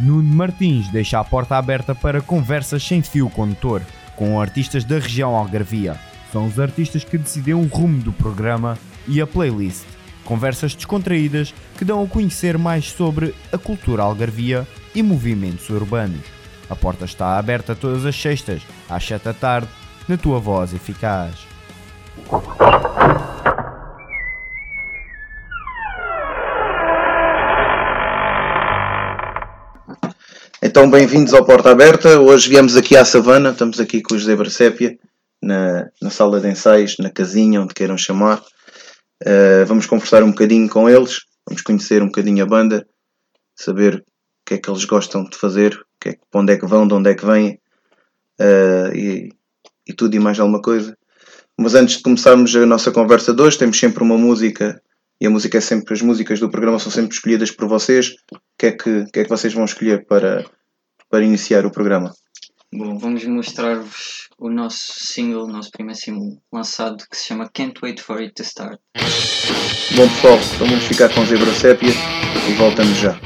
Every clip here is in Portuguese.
Nuno Martins deixa a porta aberta para conversas sem fio condutor com artistas da região Algarvia. São os artistas que decidiram o rumo do programa e a playlist. Conversas descontraídas que dão a conhecer mais sobre a cultura algarvia e movimentos urbanos. A porta está aberta todas as sextas, às 7 da tarde, na tua voz eficaz. Então, bem-vindos ao Porta Aberta. Hoje viemos aqui à Savana, estamos aqui com o José Barcépia, na, na sala de ensaios, na casinha, onde queiram chamar. Uh, vamos conversar um bocadinho com eles, vamos conhecer um bocadinho a banda, saber o que é que eles gostam de fazer, que é, para onde é que vão, de onde é que vêm uh, e, e tudo e mais alguma coisa. Mas antes de começarmos a nossa conversa de hoje, temos sempre uma música e a música é sempre, as músicas do programa são sempre escolhidas por vocês. O que é que, que, é que vocês vão escolher para, para iniciar o programa? Bom, vamos mostrar-vos o nosso single, o nosso primeiro single lançado que se chama Can't Wait For It To Start. Bom pessoal, então vamos ficar com Zebra Sépia e voltamos já.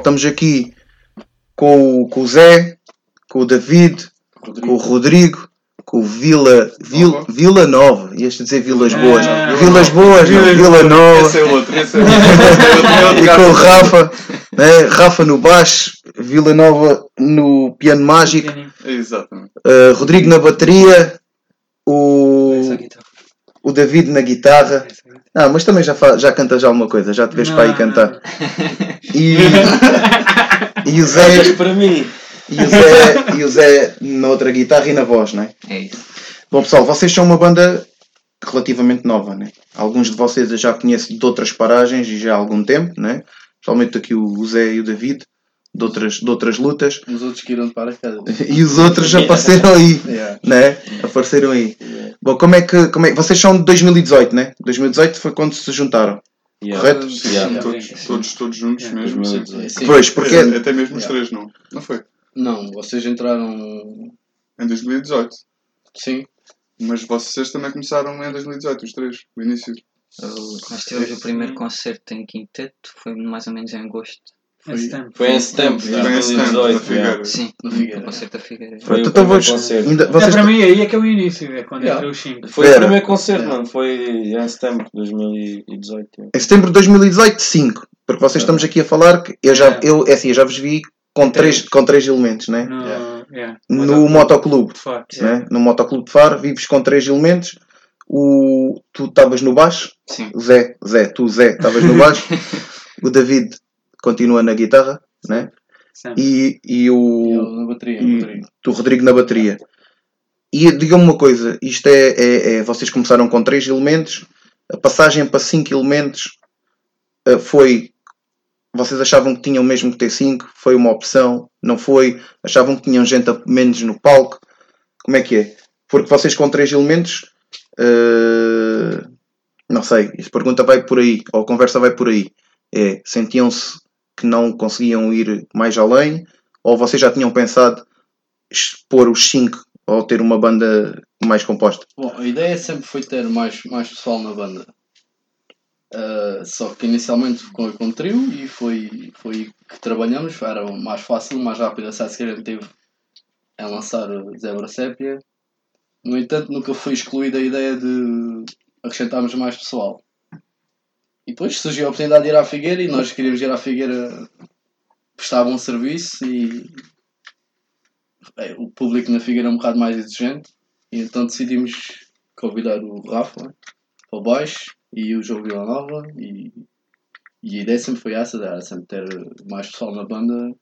Estamos aqui com o, com o Zé, com o David, Rodrigo. com o Rodrigo, com o Vila, Vila, Vila Nova, ias dizer Vilas Boas, ah, Vilas Boas, Vila, Vila Nova, esse é outro, esse é outro. e com o Rafa, né? Rafa no baixo, Vila Nova no piano mágico, Exatamente. Uh, Rodrigo na bateria, o, o David na guitarra. Ah, mas também já, já cantas alguma coisa, já te vês para aí cantar. E, e o Zé. para mim. e o Zé, e o Zé na outra guitarra e na voz, não é? É isso. Bom pessoal, vocês são uma banda relativamente nova, né? Alguns de vocês eu já conheço de outras paragens e já há algum tempo, né? Principalmente aqui o Zé e o David, de outras, de outras lutas. Os outros que irão de paraquedas. E os outros já apareceram aí, Yeah. né? Apareceram aí. Bom, como é que. Como é, vocês são de 2018, né? 2018 foi quando se juntaram. Yeah. Correto? Yeah. Todos, todos, todos juntos mesmo. 2018. Sim. Pois, porque. Até- Até mesmo os Yeah. três, não? Não foi? Não, vocês entraram. Em 2018. Sim. Mas vocês também começaram em 2018, os três, o início. Nós tivemos o primeiro concerto em quinteto, foi mais ou menos em agosto. Foi, Foi em setembro de Yeah. Foi em setembro, da 2018. Figueira. yeah. Sim, o Figueira. concerto da Figueira. Foi o então primeiro vos- concerto. ainda- É, vocês, para mim aí é que é o início, é quando Yeah. entra os 5. Foi Era. o primeiro concerto, Yeah. mano. Foi em setembro de 2018. yeah. em setembro de 2018, 5. Porque vocês estamos aqui a falar que eu já, eu, é assim, eu já vos vi com três, com três elementos, né? No. No motoclube. Né? no Motoclube de Faro, vives com três elementos. O, tu estavas no baixo, Sim. o Zé, Zé, tu Zé, estavas no baixo. o David continua na guitarra, né? E, e o bateria. e- bateria. tu Rodrigo na bateria. E diga-me uma coisa, isto é, é- é- vocês começaram com três elementos, a passagem para cinco elementos eh, foi vocês achavam que tinham mesmo que ter cinco, foi uma opção, não foi, achavam que tinham gente a menos no palco, como é que é? Porque vocês com três elementos eh, não sei, esta pergunta vai por aí, ou a conversa vai por aí. É, sentiam-se que não conseguiam ir mais além, ou vocês já tinham pensado expor os cinco ou ter uma banda mais composta? Bom, a ideia sempre foi ter mais, mais pessoal na banda. Ah, só que inicialmente com, com o trio e foi, foi que trabalhamos, era mais fácil, mais rápido acesso que a gente teve em lançar o Zebra Sépia. No entanto, nunca foi excluída a ideia de acrescentarmos mais pessoal. E depois surgiu a oportunidade de ir à Figueira e nós queríamos ir à Figueira prestar um serviço e o público na Figueira é um bocado mais exigente e então decidimos convidar o Rafa para o baixo e o João Vila Nova e, e a ideia sempre foi essa, era sempre ter mais pessoal na banda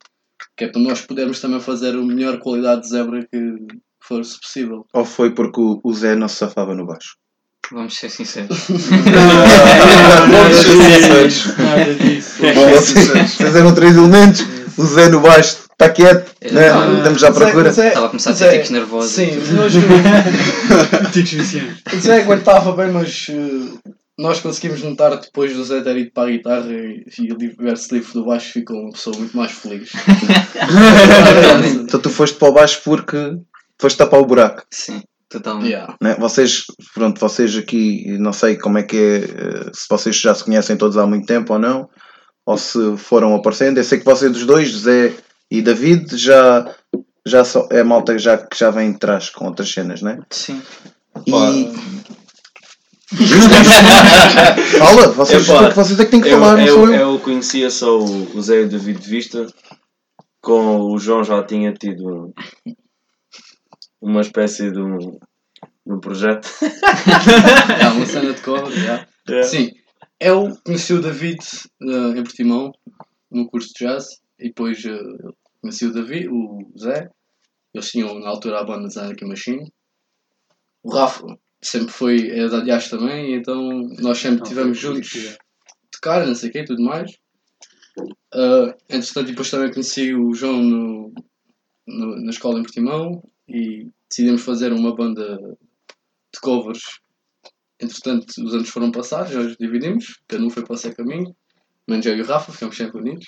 que é para nós podermos também fazer a melhor qualidade de zebra que fosse possível. Ou foi porque o Zé não se safava no baixo? Vamos ser sinceros. Vamos ser sinceros. Nada disso. Vocês, vocês eram três elementos, o Zé no baixo está quieto, Eu né? não- estamos à procura. Zé- Estava a começar a ter tiques nervosos. Sim, nós, Ticos viciantes. o Zé aguentava bem, mas eh, nós conseguimos notar depois do Zé ter ido para a guitarra e, e o verso livre do baixo ficou uma pessoa muito mais feliz. Então tu foste para o baixo porque foste tapar o buraco. Sim, totalmente. yeah. né? Vocês, pronto, vocês aqui, não sei como é que é, eh, se vocês já se conhecem todos há muito tempo ou não, ou se foram aparecendo. Eu sei que vocês dos dois, Zé e David, já, já só, é malta que já, que já vem de trás com outras cenas, né? Sim. E. Fala, vocês, Epá, vocês é que têm que Eu, falar, não sou eu, eu. eu conhecia só o, o Zé e o David de vista. Com o João já tinha tido uma espécie de um, de um projeto. Yeah, uma cena de cover, yeah. Sim, eu conheci o David eh, em Portimão, no curso de jazz, e depois eh, conheci o David, o Zé, eles tinham na altura a banda Zanaki Machine. O Rafa sempre foi, é da jazz também, então nós sempre estivemos juntos, tocar, não sei o quê, tudo mais. Uh, entretanto, depois também conheci o João no, no- na escola em Portimão e decidimos fazer uma banda de covers Entretanto, os anos foram passados, nós dividimos, cada um foi para o seu caminho, menos eu e o Rafa, ficamos sempre unidos.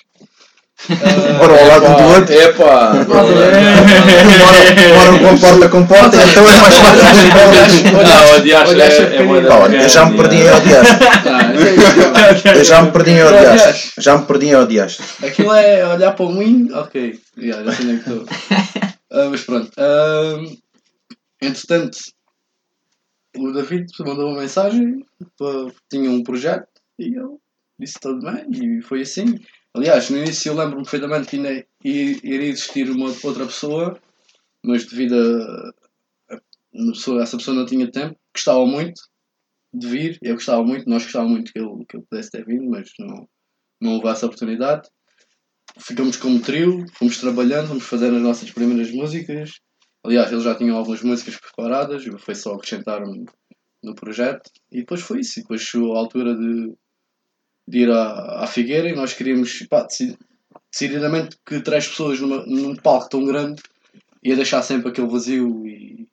Ah, Bora ao lado um do outro. Epá! Moram com porta com porta, então é mais fácil. Não, odiar é, é eu já me perdi em odiar. Ah, é- Eu já me perdi em odiar. Já me perdi em odiar. Aquilo é olhar para o moinho, ok, já, já sei onde é que estou. Ah, mas pronto. Ah, entretanto, o David mandou uma mensagem, para- tinha um projeto e eu disse tudo bem e foi assim. Aliás, no início eu lembro-me perfeitamente que ainda iria existir uma outra pessoa, mas devido a, a- essa pessoa não tinha tempo, gostava muito de vir, eu gostava muito, nós gostávamos muito que ele, que ele pudesse ter vindo, mas não, não houve essa oportunidade. Ficamos como trio, fomos trabalhando, fomos fazendo as nossas primeiras músicas. Aliás, eles já tinham algumas músicas preparadas, foi só acrescentar no, no projeto. E depois foi isso. E depois chegou a altura de, de ir à, à Figueira e nós queríamos, pá, deci- decididamente que três pessoas numa, num palco tão grande ia deixar sempre aquele vazio e.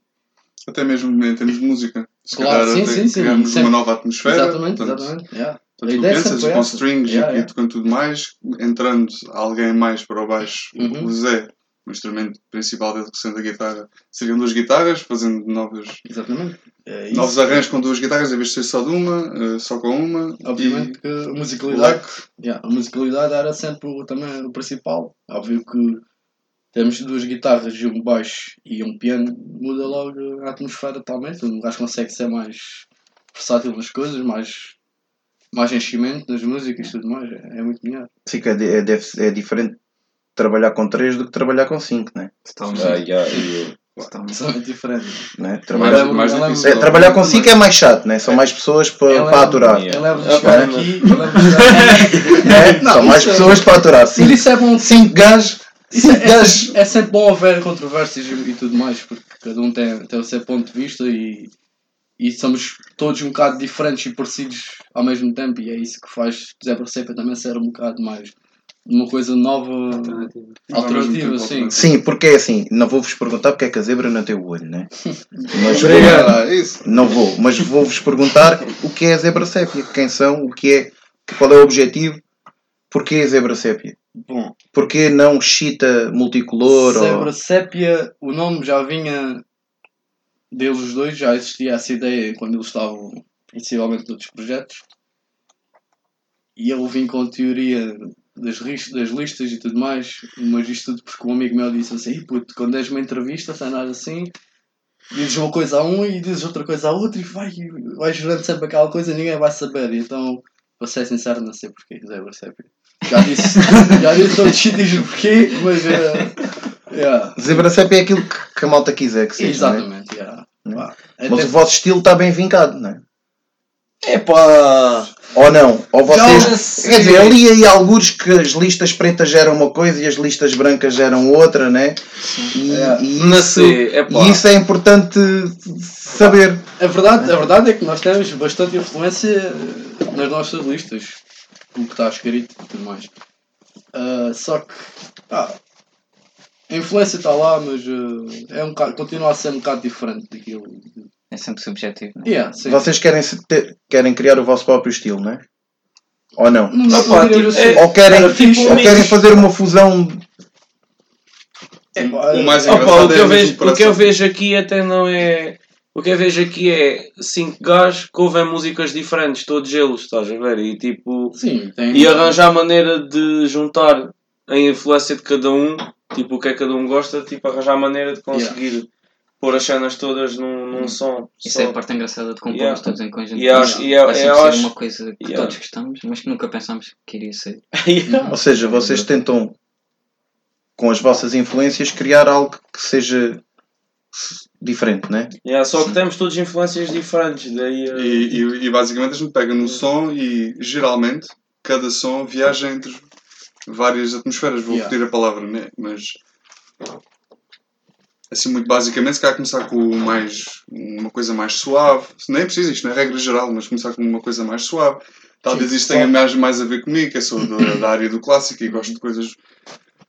Até mesmo em termos de música. Se Claro, calhar sim, sim, sim. Sempre- uma nova atmosfera. exatamente, portanto, exatamente. yeah. A e com strings Yeah, e yeah. com tudo mais, entrando alguém mais para o baixo, Uhum. o Zé, o instrumento principal dele que sendo a guitarra, seriam duas guitarras, fazendo novas, Exatamente. É novos arranjos com duas guitarras, em vez de ser só de uma, eh, só com uma. Obviamente que a e o musicalidade, yeah, a musicalidade era sempre o, também o principal. Óbvio que temos duas guitarras e um baixo e um piano, muda logo a atmosfera totalmente. Um gajo consegue ser mais versátil nas coisas, mais, mais enchimento nas músicas e tudo mais. É, é muito melhor. Sim, que é, é, deve, é diferente trabalhar com 3 do que trabalhar com 5, né? Totalmente. Ah, yeah, e- Totalmente. Diferente. né? Eu Trabalhar, mais eu lembro- difícil. é, trabalhar com 5 é mais chato, né? São mais pessoas para, Eu para aturar. Yeah. Eu lembro de Ah, chegar aqui, eu. Né? Não, São mais é- pessoas para aturar. 5 isso é bom. gajos. Isso é, 5 é, sempre, é sempre bom haver controvérsias e, e tudo mais, porque cada um tem, tem o seu ponto de vista e, e somos todos um bocado diferentes e parecidos ao mesmo tempo, e é isso que faz Zé Percepa também ser um bocado mais uma coisa nova, Alternativa. sim. Sim, porque é assim, não vou-vos perguntar porque é que a zebra não tem o olho, né? Mas Ah, é não vou, mas vou-vos perguntar o que é a zebra sépia, quem são, o que é, qual é o objetivo, porquê a zebra sépia? Bom, Porquê não chita multicolor? Zebra Ou... Sépia, o nome já vinha deles os dois, já existia essa ideia quando eles estavam principalmente noutros projetos. E eu vim com a teoria das, das listas e tudo mais, mas isto tudo porque um amigo meu disse assim, "Ih, puto, quando és uma entrevista, se nada assim, dizes uma coisa a um e dizes outra coisa a outro e vai, vai jurando sempre aquela coisa e ninguém vai saber. E então, para ser sincero, não sei porquê, Zebra Sépia. Já disse, já disse outros sítios porquê, mas... eh, yeah. Zebra é aquilo que, que a malta quiser que seja, né? Exatamente, yeah. Né? Pá, Mas o vosso estilo está bem vincado, não é? Epá! Ou não? Ou vocês. Quer dizer, ali aí alguns que as listas pretas geram uma coisa e as listas brancas geram outra, né? E, É. e isso, epá. e isso é importante saber. A verdade, a verdade é que nós temos bastante influência nas nossas listas, o que está escrito e tudo mais. Ah, só que pá, a influência está lá, mas ah, é um bocado, continua a ser um bocado diferente daquilo. É sempre subjetivo, né? Yeah, sim. Vocês querem, se- ter- querem criar o vosso próprio estilo, não é? Ou não? Não, não, Opa, não diria tipo, assim. é- Ou querem, Era tipo ou mix. querem fazer uma fusão. É, pá, O mais Opa, engraçado o que, é eu vejo, o que eu vejo aqui até não é. O que eu vejo aqui é cinco gajos que ouvem músicas diferentes, todos eles, estás a ver? E tipo. Sim, tem. E arranjar maneira de juntar a influência de cada um, tipo o que é que cada um gosta, tipo arranjar maneira de conseguir pôr as cenas todas num, num som. Isso só. é a parte engraçada de compor Yeah. todos em conjunto. E acho- e Vai eu- sempre eu ser acho- uma coisa que Yeah. todos gostamos, mas que nunca pensámos que iria ser. Yeah. Ou seja, vocês tentam, com as vossas influências, criar algo que seja diferente, não é? Yeah, só que temos todas influências diferentes, daí. uh, E, e, e basicamente a gente pega no som e geralmente cada som viaja entre várias atmosferas. Vou Yeah. repetir a palavra, né? Mas assim muito basicamente se calhar começar com mais uma coisa mais suave. Nem é preciso isto, não é regra geral, mas começar com uma coisa mais suave. Talvez Sim, isto tenha mais, mais a ver comigo, que eu sou da, da área do clássico e gosto de coisas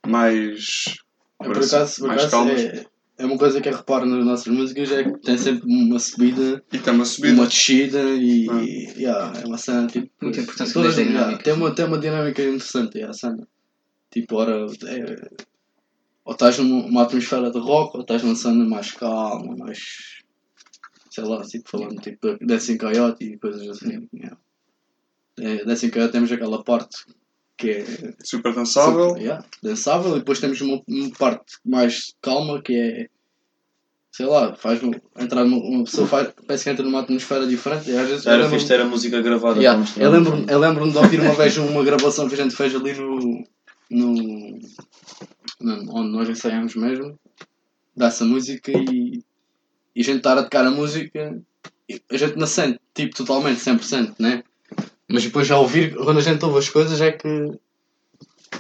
mais, por acaso, mais calmas. é, é uma coisa que eu reparo nas nossas músicas é que tem sempre uma subida E tem uma subida. uma descida e, Ah. e yeah, é uma cena tipo. Muito importante todas- das yeah, tem, uma, tem uma dinâmica interessante yeah, a cena. Tipo, ora, é, ou estás numa uma atmosfera de rock ou estás numa cena mais calma, mais. sei lá, tipo falando tipo Dancing Coyote e coisas assim. Yeah. É, Dancing Coyote temos aquela parte que é Super dançável. Super, yeah, dançável. E depois temos uma, uma parte mais calma que é sei lá, faz entrar numa, uma pessoa faz, parece que entra numa atmosfera diferente. E às vezes Era lembro-me- fixe ter a música gravada Yeah, eu lembro-me lembro de ouvir uma vez uma gravação que a gente fez ali no, no, no onde nós ensaiamos mesmo dessa música e, e a gente estar a tocar a música e a gente não sente tipo totalmente 100% né mas depois já ouvir quando a gente ouve as coisas é que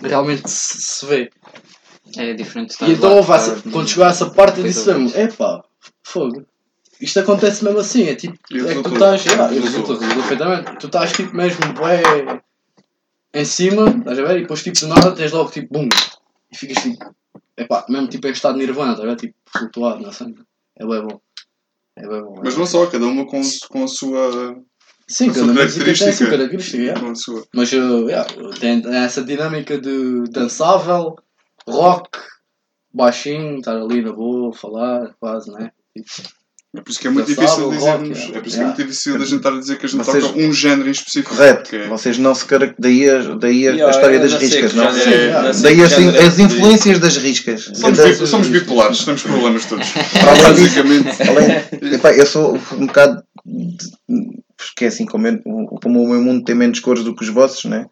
realmente se, se vê. É diferente E então houve essa, estar quando chegou a essa parte eu disse mesmo, epá, fogo. Isto acontece mesmo assim, é tipo, é que tu estás, yeah, Resultou. perfeitamente. Tu estás tipo mesmo bué em cima, estás a ver? E depois tipo do nada tens logo tipo bum. E ficas tipo, epá, mesmo tipo em estado de nirvana, estás a ver? Tipo, flutuado na cena. É bem bom. É bem bom. é Mas não só, cada uma com, com a sua. Sim, a cada música tem a sua característica. yeah. A sua. Mas uh, yeah, tem essa dinâmica de dançável, rock, baixinho, estar ali na boa, falar, quase, né? É por isso que é muito Dançável, difícil rock, dizermos. É por isso que é muito difícil da gente estar a dizer que a gente Vocês- toca um género em específico. Correto. que é- Vocês não se caracterizam. Daí, a- daí a, a história das riscas, não? género Sim, é- Daí as, é influências das riscas. Somos, bipolares, temos problemas todos. Basicamente. eu sou um bocado. Porque é assim, como, eu- como o meu mundo tem menos cores do que os vossos, né?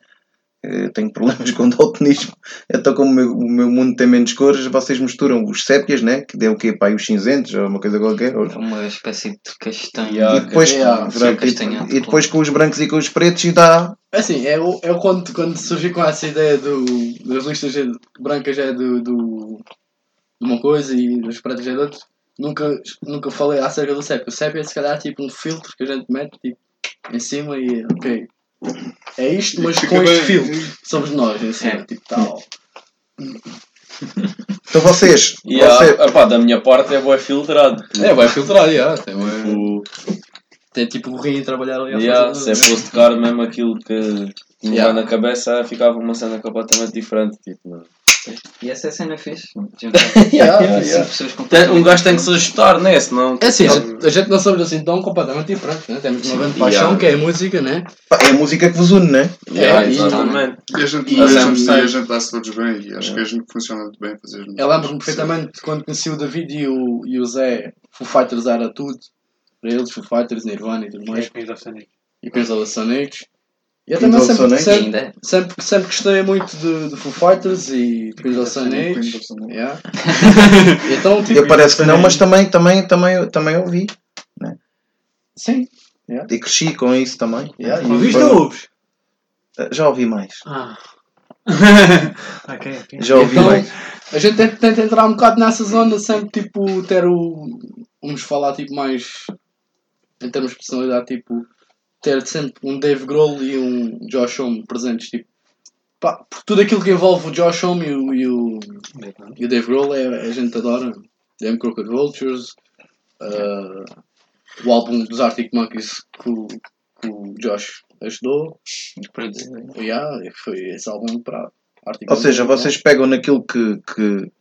Eu tenho problemas com daltonismo. Então, como o meu, o meu mundo tem menos cores, vocês misturam os sépias, né? Que deu o quê? Pá, e os cinzentos, ou uma coisa qualquer. ou- É uma espécie de castanho. Yeah, e, depois, yeah, sim, e- e depois com os brancos e com os pretos e dá. Assim, é o, é o quando, quando surgiu com essa ideia do, das listas brancas é do, do, de uma coisa e das pretas é de outra. Nunca, nunca falei acerca do CEP. O CEP é se calhar tipo um filtro que a gente mete tipo, em cima e ok. É isto, mas com este bem. filtro. Somos nós em cima, É. tipo tal. Então vocês. E você- epá, da minha parte é bué filtrado. É, vai filtrar, yeah, tem, bué- Tipo, tem tipo o rim a trabalhar ali a yeah, fazer. se é fosse tocar mesmo aquilo que me Yeah. na cabeça, ficava uma cena completamente diferente. Tipo, não. E essa é a cena fixe. Yeah, Yeah, Cinco yeah. pessoas com Tem- Um gajo tem que se ajustar, né? Senão. É assim, a gente, a gente não somos assim tão completamente diferentes, né? Temos uma grande paixão que é a música, né? é a música que vos une, né? Yeah, É, e- exatamente. E a gente, E e a gente, e a dá-se todos bem e acho que a gente funciona muito bem fazer as Eu lembro-me perfeitamente quando conheci o David e o, e o Zé, Foo Fighters era tudo. Para eles, Foo Fighters, Nirvana e tudo É mais. Queens of Sonic. E Queens of. E eu também sempre, sempre, sempre, sempre gostei muito de, de Foo Fighters e de Queens of the Stone Age. Yeah. então, tipo, Eu parece que não, mas também, também, também, também ouvi. sim. E cresci com isso também. Yeah, e Ouviste ou ouves? Já ouvi mais. Ah. ok, ok. Já ouvi Então, mais. A gente tenta, tenta entrar um bocado nessa zona, sempre tipo ter o. Vamos falar tipo mais em termos de personalidade, tipo ter sempre um Dave Grohl e um Josh Homme presentes, tipo. Pá, por tudo aquilo que envolve o Josh Homme e o, e o, e o Dave Grohl é, a gente adora. Damn Crooked Vultures, uh, o álbum dos Arctic Monkeys que o, que o Josh ajudou. Yeah, foi esse álbum para Arctic Ou seja, Monkeys, vocês pegam naquilo que, que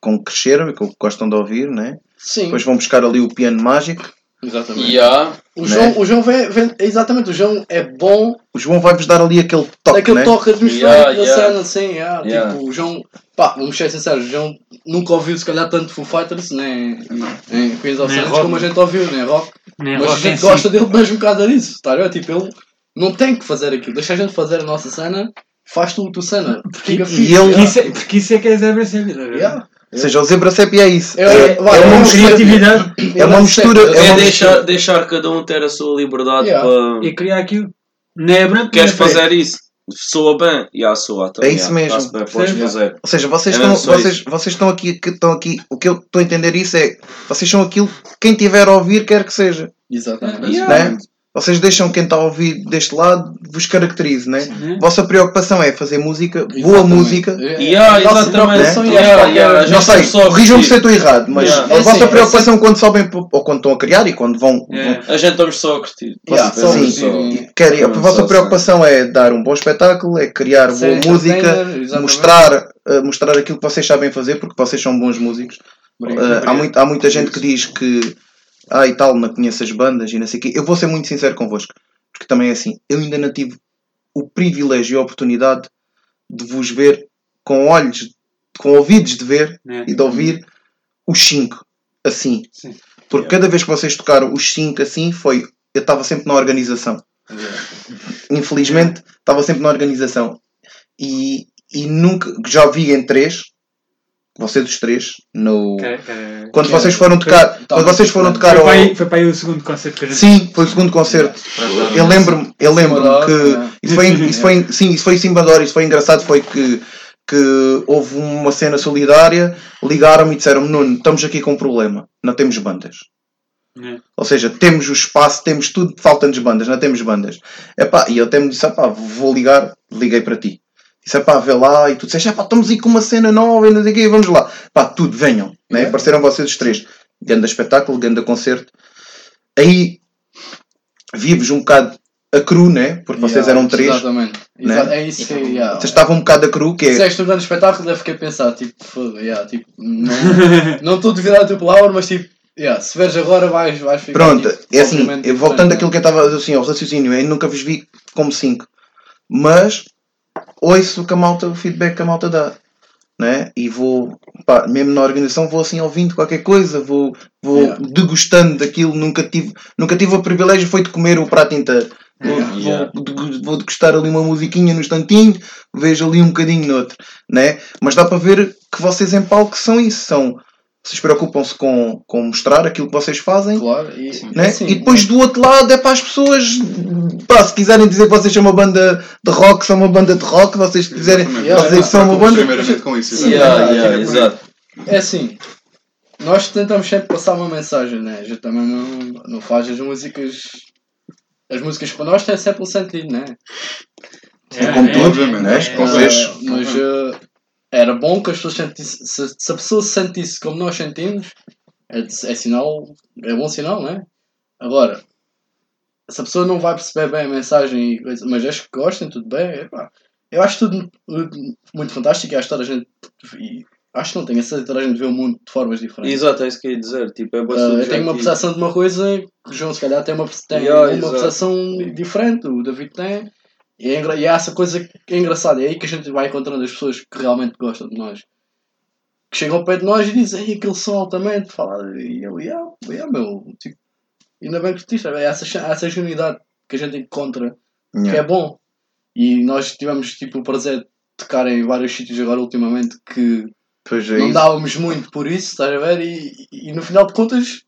com que cresceram e com que gostam de ouvir, né? Sim, Depois vão buscar ali o piano mágico. Exatamente. Yeah. O Né? João, o João vem, vem- exatamente, o João é bom O João vai-vos dar ali aquele toque, naquele né? toque atmosférico Yeah, da yeah. cena, assim, yeah. Yeah. tipo, o João, pá, vamos ser sinceros, o João nunca ouviu se calhar tanto Foo Fighters, nem, nem Queens of rock. como a gente ouviu, nem rock, Nem mas a rock em gente gosta dele mesmo por causa disso, tá a ver? Tipo, ele não tem que fazer aquilo, deixa a gente fazer a nossa cena, faz tu a tua cena, fica e fixe, ele- yeah. Porque isso é, porque isso é que é Zebra Sempre. Yeah. Ou seja, o Zebra Sepi é isso. É- É, vai, é é uma um mistura. Criatividade É uma mistura- é É uma deixar, deixar cada um ter a sua liberdade Yeah. para. e criar aquilo. Não é branco, Queres é fazer isso? Soa bem? E yeah, soa. Então, É isso yeah, mesmo. bem, podes fazer. Ou seja, vocês É estão, vocês, vocês estão aqui, que estão aqui. O que eu estou a entender isso é vocês são aquilo que quem tiver a ouvir quer que seja. Exatamente. Né? Vocês deixam quem está a ouvir deste lado vos caracterize, né? Né? Vossa preocupação é fazer música, boa Exatamente. música. É- Yeah, a nossa exatamente. preocupação é Yeah, esta, yeah, a gente Não sei, corrijam-me se eu estou errado, mas Yeah. a É vossa assim, é preocupação quando sobem ou quando estão a criar e quando vão. É. vão A gente estamos só a curtir. Yeah, sim. só- querem, a vossa preocupação é dar um bom espetáculo, é criar Ser boa música, exatamente. mostrar, eh, mostrar aquilo que vocês sabem fazer, porque vocês são bons músicos. Obrigado. Uh, há, muito- há muita gente que diz que ah e tal, não conheço as bandas e não sei o quê. Eu vou ser muito sincero convosco, porque também é assim, eu ainda não tive o privilégio e a oportunidade de vos ver com olhos, com ouvidos de ver Né? e de ouvir os cinco assim. Sim. Porque cada vez que vocês tocaram os cinco assim foi. Eu estava sempre na organização. Infelizmente estava sempre na organização. E, e nunca. Já vi em três, vocês os três, no. Que- que- Quando Que- vocês foram tocar, foi- quando vocês foram tocar Foi ao, para, aí, foi para aí o segundo concerto que a gente sim, foi o segundo concerto. Eu lembro-me, eu lembro que isso foi, isso foi, sim, isso foi em hora, isso foi engraçado, foi que que houve uma cena solidária, ligaram-me e disseram-me: Nuno, estamos aqui com um problema, não temos bandas. É. Ou seja, temos o espaço, temos tudo, faltam-nos bandas, não temos bandas. Epá, e eu até me disse: vou ligar, liguei para ti. Disse: epá, vê lá, e tu disseste: epá, estamos aí com uma cena nova e não sei o quê, vamos lá. Pá, tudo, venham. Né? Apareceram vocês os três. Ganda espetáculo, ganda concerto. Aí vi-vos um bocado a cru, né? Porque vocês Yeah, eram três. Exatamente. né? É isso que. Yeah. Vocês estavam um bocado a cru, que é. Disseste um grande espetáculo, deve fiquei a pensar, tipo, foda, yeah, tipo, não estou da tua palavra, mas tipo, yeah, se veres agora vais, vais ficar. Pronto, tipo, é assim, voltando àquilo que eu estava a dizer assim, ao raciocínio, eu nunca vos vi como 5. Mas ouço que a malta, o feedback que a malta dá. Né? E vou, pá, mesmo na organização, vou assim ouvindo qualquer coisa, vou, vou Yeah. degustando daquilo, nunca tive, nunca tive o privilégio foi de comer o prato inteiro. Vou, Yeah. vou, vou degustar ali uma musiquinha no instantinho, vejo ali um bocadinho no outro, né? Mas dá para ver que vocês em palco são isso, são, vocês preocupam-se com, com mostrar aquilo que vocês fazem, Claro, e, né? assim, e depois do outro lado é para as pessoas, pá, se quiserem dizer que vocês são uma banda de rock, são uma banda de rock, vocês quiserem. Yeah, dizer que são uma banda. Primeiramente com isso. Sim, Yeah, exatamente. yeah, exato. É assim, nós tentamos sempre passar uma mensagem, né? A gente também não, não faz as músicas. As músicas para nós têm sempre um sentido, né? É, como é, né? é, Vocês- Ah, mas ah, era bom que as pessoas sentissem. Se, se a pessoa se sentisse como nós sentimos, é, é sinal. É bom sinal, né? Agora, se a pessoa não vai perceber bem a mensagem, e coisa, mas acho que gostem, tudo bem, epá, eu acho tudo muito, fantástico e acho que toda a gente. E acho que não tenho a certeza toda a gente vê o mundo de formas diferentes. Exato, é isso que eu ia dizer. Tipo, é bastante eu tenho uma percepção de uma coisa que o João se calhar tem uma, tem Yeah, uma percepção diferente, o David tem. E é, e é essa coisa que é engraçada, é aí que a gente vai encontrando as pessoas que realmente gostam de nós. Que chegam ao pé de nós e dizem, Ei, aquele som altamente, fala, e eu, yeah, yeah, meu, tipo, ainda bem que tu é essa, essa genuidade que a gente encontra, que é Yeah. bom. E nós tivemos tipo o prazer de tocar em vários sítios agora ultimamente que é não dávamos muito por isso, estás a ver? E, e no final de contas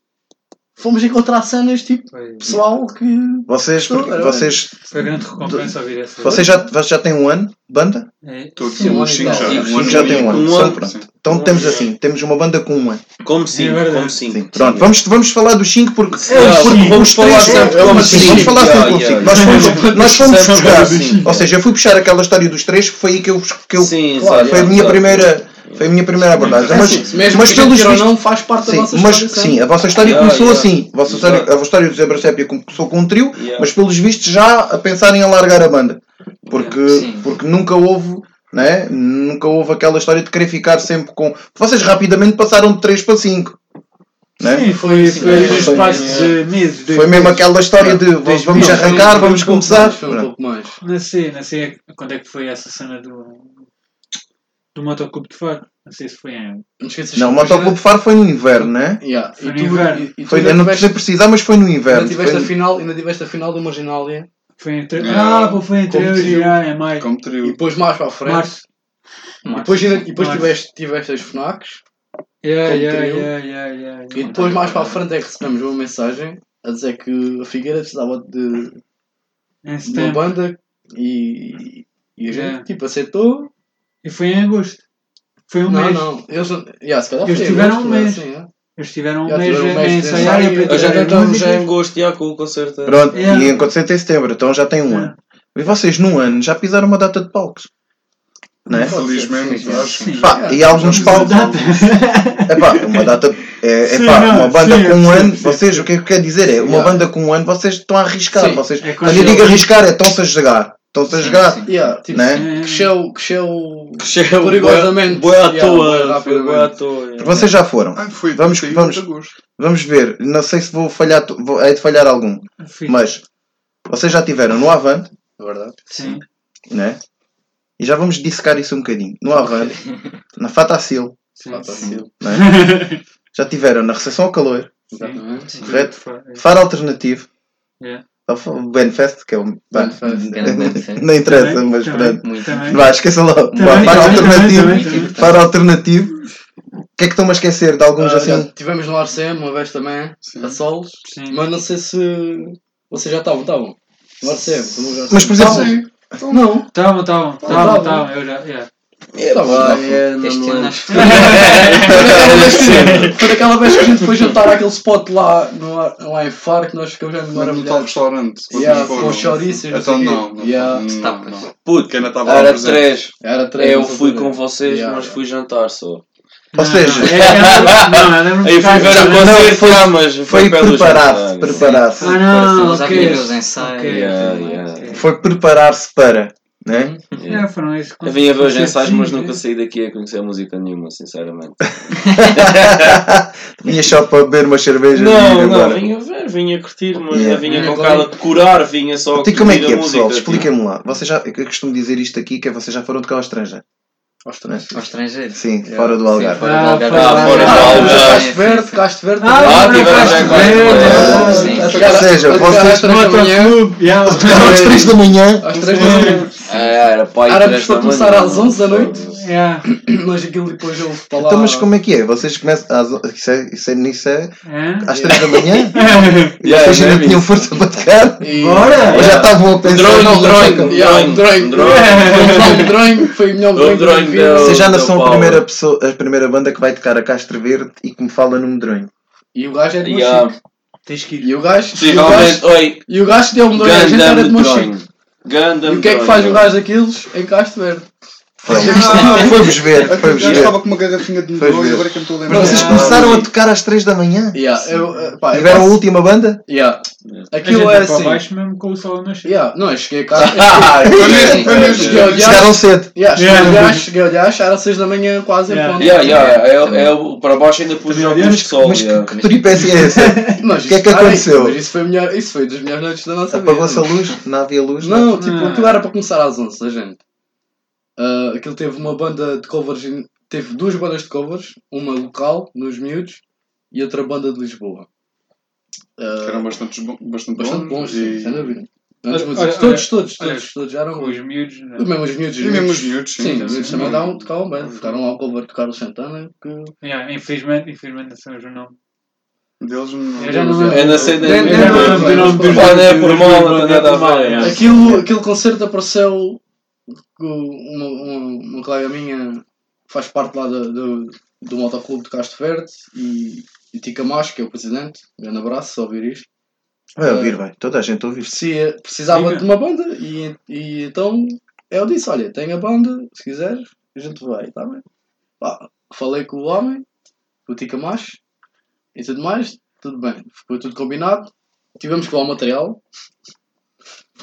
fomos encontrar cenas tipo pessoal que. Vocês, Estou, era vocês, Foi grande recompensa ouvir essa. vocês já, vocês já têm um ano, de banda? É, Estou aqui, Sim, um o ano Chico tal. já. Sim, um Chico ano já tem um ano. Um Então, ano. pronto. Sim. Então Um temos ano. assim, temos uma banda com um ano. Como 5, É verdade. como 5. Sim. Pronto, vamos, vamos falar dos 5 porque, porque vamos os falar três- sempre vamos, como assim, cinco. vamos falar sempre como yeah, cinco. Nós yeah. fomos, nós fomos buscar. cinco. Ou seja, eu fui puxar aquela história dos três, foi aí que eu, que eu Sim, claro, exato, foi a minha primeira. Foi a minha primeira abordagem. É Mas, assim, mesmo mas pelos vistos- não faz parte da Sim, nossa mas história. sim, a vossa história Yeah, começou yeah. assim. A vossa história, a vossa história do Zé Bracépia começou com um trio, Yeah. mas pelos vistos já a pensarem em alargar a banda. Porque, Sim. porque nunca houve, né? Nunca houve aquela história de querer ficar sempre com. Vocês rapidamente passaram de 3 para 5. Né? Sim, foi, Sim, foi é, foi- espaço de meses. dois Foi mesmo aquela história de vamos arrancar, vamos começar. Foi um pouco mais. Não sei, não sei quando é que foi essa cena do. Do Motoclube de Faro. Não sei se foi em. Não esqueças Não, o Motoclube Faro foi no inverno, né? Yeah. Foi E no tu, inverno. e, e Foi, ainda eu não tiveste- precisar, mas foi no ainda inverno. tiveste a Foi- final, ainda tiveste a final do Marginália Foi entre. Ah, pô, foi entre Como eu e trio. ah, é maio. Como e trio. depois mais para a frente. Março. E depois, ainda, e depois Março. tiveste, tiveste as FNACs. Yeah, yeah, yeah, yeah, yeah, E depois mais para a frente é que recebemos uma mensagem a dizer que a Figueira precisava de, Em de uma banda e, e a gente Yeah. tipo aceitou. E foi em agosto. Foi um não, mês. não, eles yeah, se calhar Eles foi em tiveram agosto, um mês. assim, é. Eles tiveram um mês tiveram um a mês ensaiar e a já estamos já em gosto, já com o concerto. Pronto, Yeah. e aconteceu em setembro, então já tem um ano. E vocês, num ano, já pisaram uma data de palcos. Né? Felizmente, Sim, acho. Sim. Pá, e alguns palcos. Epá, uma data. É, Sim, epá, não, uma banda sim, com um ano, sim, vocês, sim. o que é que quer dizer é, uma Yeah. banda com um ano, vocês estão a arriscar. Sim, vocês, é quando eu digo arriscar, é estão-se a jogar. Estão-se a jogar. Yeah, tipo, Né? cresceu, cresceu Chegou Perigosamente. Boa à toa. boa à toa. Vocês já foram. Ah, foi Vamos- 31 vamos-. Vamos ver. Não sei se vou falhar, vou, é de falhar algum. Fui. Mas vocês já tiveram no Avante, É verdade. Sim. né? E já vamos dissecar isso um bocadinho. No Avante, na Fatacil, assim, né? já tiveram na Recepção ao Calor, Exatamente. correto? Foi. Faro Alternativo, Yeah. O Benfest, que é Benfest, Benfest. Não interessa, Também, mas também, pronto. Muito. Vá, esqueça lá. Vá, Também, Faro também, Alternativo. também. Faro Alternativo. O que é que estão-me a esquecer de alguns Ah, assim? já tivemos no RCM uma vez também, Sim. a solos, Sim. mas não sei se vocês já estavam, estavam. No já Mas, por exemplo, Estavam? Sim. Não. Estavam, Estavam. estavam. Eu já, yeah. É, bem. é, não Este me ano lembro. que Foi daquela vez que- Foi que a gente foi jantar àquele spot lá, no, lá em Faro que nós ficamos já Mas no tal restaurante. Yeah, com os chouriços, não Então não. não, Yeah. não, não. Puto, Porque ainda estava lá era presente. três. Era três. Eu fui com vocês, Yeah, mas yeah. fui jantar só. Ou seja, É, não, eu lembro-me Aí fui ver o concerto foi- mas foi pelo preparar-se. Ah, não, Fomos a ok. ver os ensaios. Ok, Yeah, ok, yeah. ok. Foi preparar-se para, né? É, foram esses Eu vinha ver os ensaios, mas nunca saí daqui a conhecer música nenhuma, sinceramente. Vinha só para beber e ir Não, não, vinha ver, vinha curtir, mas Yeah. não vinha com Agora- cara de decorar, vinha só Então, como é que é, a pessoal? música, tipo. Expliquem-me lá. Vocês já, eu costumo dizer isto aqui, que é vocês já foram tocar ao estrangeiro. Aos três. Ao estrangeiro. Sim, Yeah. fora do Sim, Algarve. fora do Ah, Algarve. Ah, fora do Ah, Algarve. sim, Verde, sim. Castro Verde. Ah, Ah, quase- Verde, Ah, ah, Ou seja, vocês. três da manhã. Às 3 da manhã. Às três da manhã. Ah, era pai três para da começar manhã. às 11 da noite. Mas aquilo depois houve para lá. Então, mas como é que é? Vocês começam às, isso é, isso é, nisso é é. às 3 da manhã? Vocês ainda tinham força para tocar? E- Bora! Ou já estavam a pensar? Drone, drone. um drone. Um drone. Um. Foi o melhor drone deu- Vocês já não Deu são a primeira, pessoa, a primeira banda que vai tocar a Castro Verde e que me fala no medronho. E o gajo é de Yeah. Mochico. Tens que ir. E o gajo. E o gajo, oi, e o gajo deu-me dois. A gente era de. Gundam E o que é que faz o gajo daqueles em Castro Verde? Foi-vos ver, Eu foi-vos ver. estava com uma garrafinha de Foi medrões, ver. agora é que eu me estou a lembrar. vocês começaram a tocar às 3 da manhã? Yeah, eu, eu Tiveram a última banda? Yeah. A Aquilo é assim. baixo mesmo com o sol a nascer. Yeah. Não, eu cheguei cá. Foi foi Chegaram cedo. Cheguei ao Dias, era 6 da manhã quase em Yeah. ponto. Yeah, yeah, é, é, o- para baixo ainda pus óculos de sol. Mas yeah. que, que peripécia é essa? Mas O que é que aconteceu? Isso foi, a melhor, isso foi das melhores noites da nossa vida. Apagou-se a luz? Não havia luz? Não, tipo, aquilo era para começar às 11 da gente. Ah, aquilo teve uma banda de covers, teve duas bandas de covers, uma local, nos miúdos, e outra banda de Lisboa. Ah, Que eram bastante, bastante, bastante bons, sim, e... sem dúvida. Olha, mas olha, todos, todos, todos, olha, todos, todos, eram os miúdos. né? Os mesmos miúdos. E mesmo os miúdos, sim. Sim, então, os miúdos sim. também davam, tocavam bem. Tocaram lá o cover de Carlos Santana. Que... Yeah, infelizmente, infelizmente não sei o nome. Deles não... Eu já não lembro. É na cena não é por mal, não é nada mal, a ver. Aquilo, aquele concerto apareceu uma, uma, uma colega minha faz parte lá do, do, do motoclube de Castro Verde e, e Tica Macho, que é o presidente. Grande abraço, se ouvir isto. Vai ouvir, vai. Toda a gente ouve isto. Precia- precisava Diga. de uma banda e, e então eu disse: Olha, tenho a banda, se quiseres, a gente vai, tá bem? Pá, falei com o homem, com o Tica Macho e tudo mais, tudo bem, ficou tudo combinado. Tivemos que levar o material.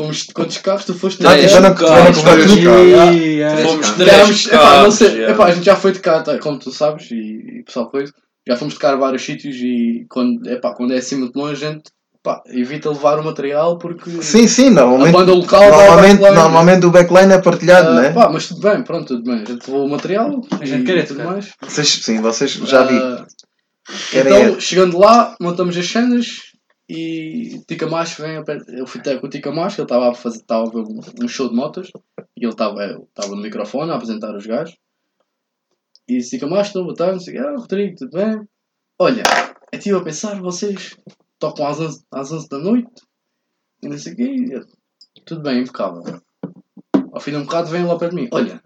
Fomos quantos carros tu foste? Três tiveram que-. Yeah. Fomos Três não carros, epá, a gente já foi de cá, como tu sabes, e, e o pessoal foi. Já fomos tocar a vários sítios e quando, epá, quando é acima de longe a gente pá, evita levar o material porque Sim, sim, a normalmente. banda local Normalmente, backline. normalmente o backline é partilhado, Ah, não é? pá, mas tudo bem, pronto, tudo bem. A gente levou o material A gente quer é tudo mais. Vocês, sim, vocês já vi. Querem então, é- chegando lá, montamos as cenas e Tica Macho vem. Eu fui ter com o Tica Macho, ele estava a, fazer, estava a ver um, show de motas e ele estava estava no microfone a apresentar os gajos. E Tica Macho, estou botando, disse: Ah, Rodrigo, tudo bem? Olha, eu estive a pensar, vocês tocam às 11, às 11 da noite e não sei o Tudo bem, impecável. Ao fim de um bocado vem lá para mim: Olha,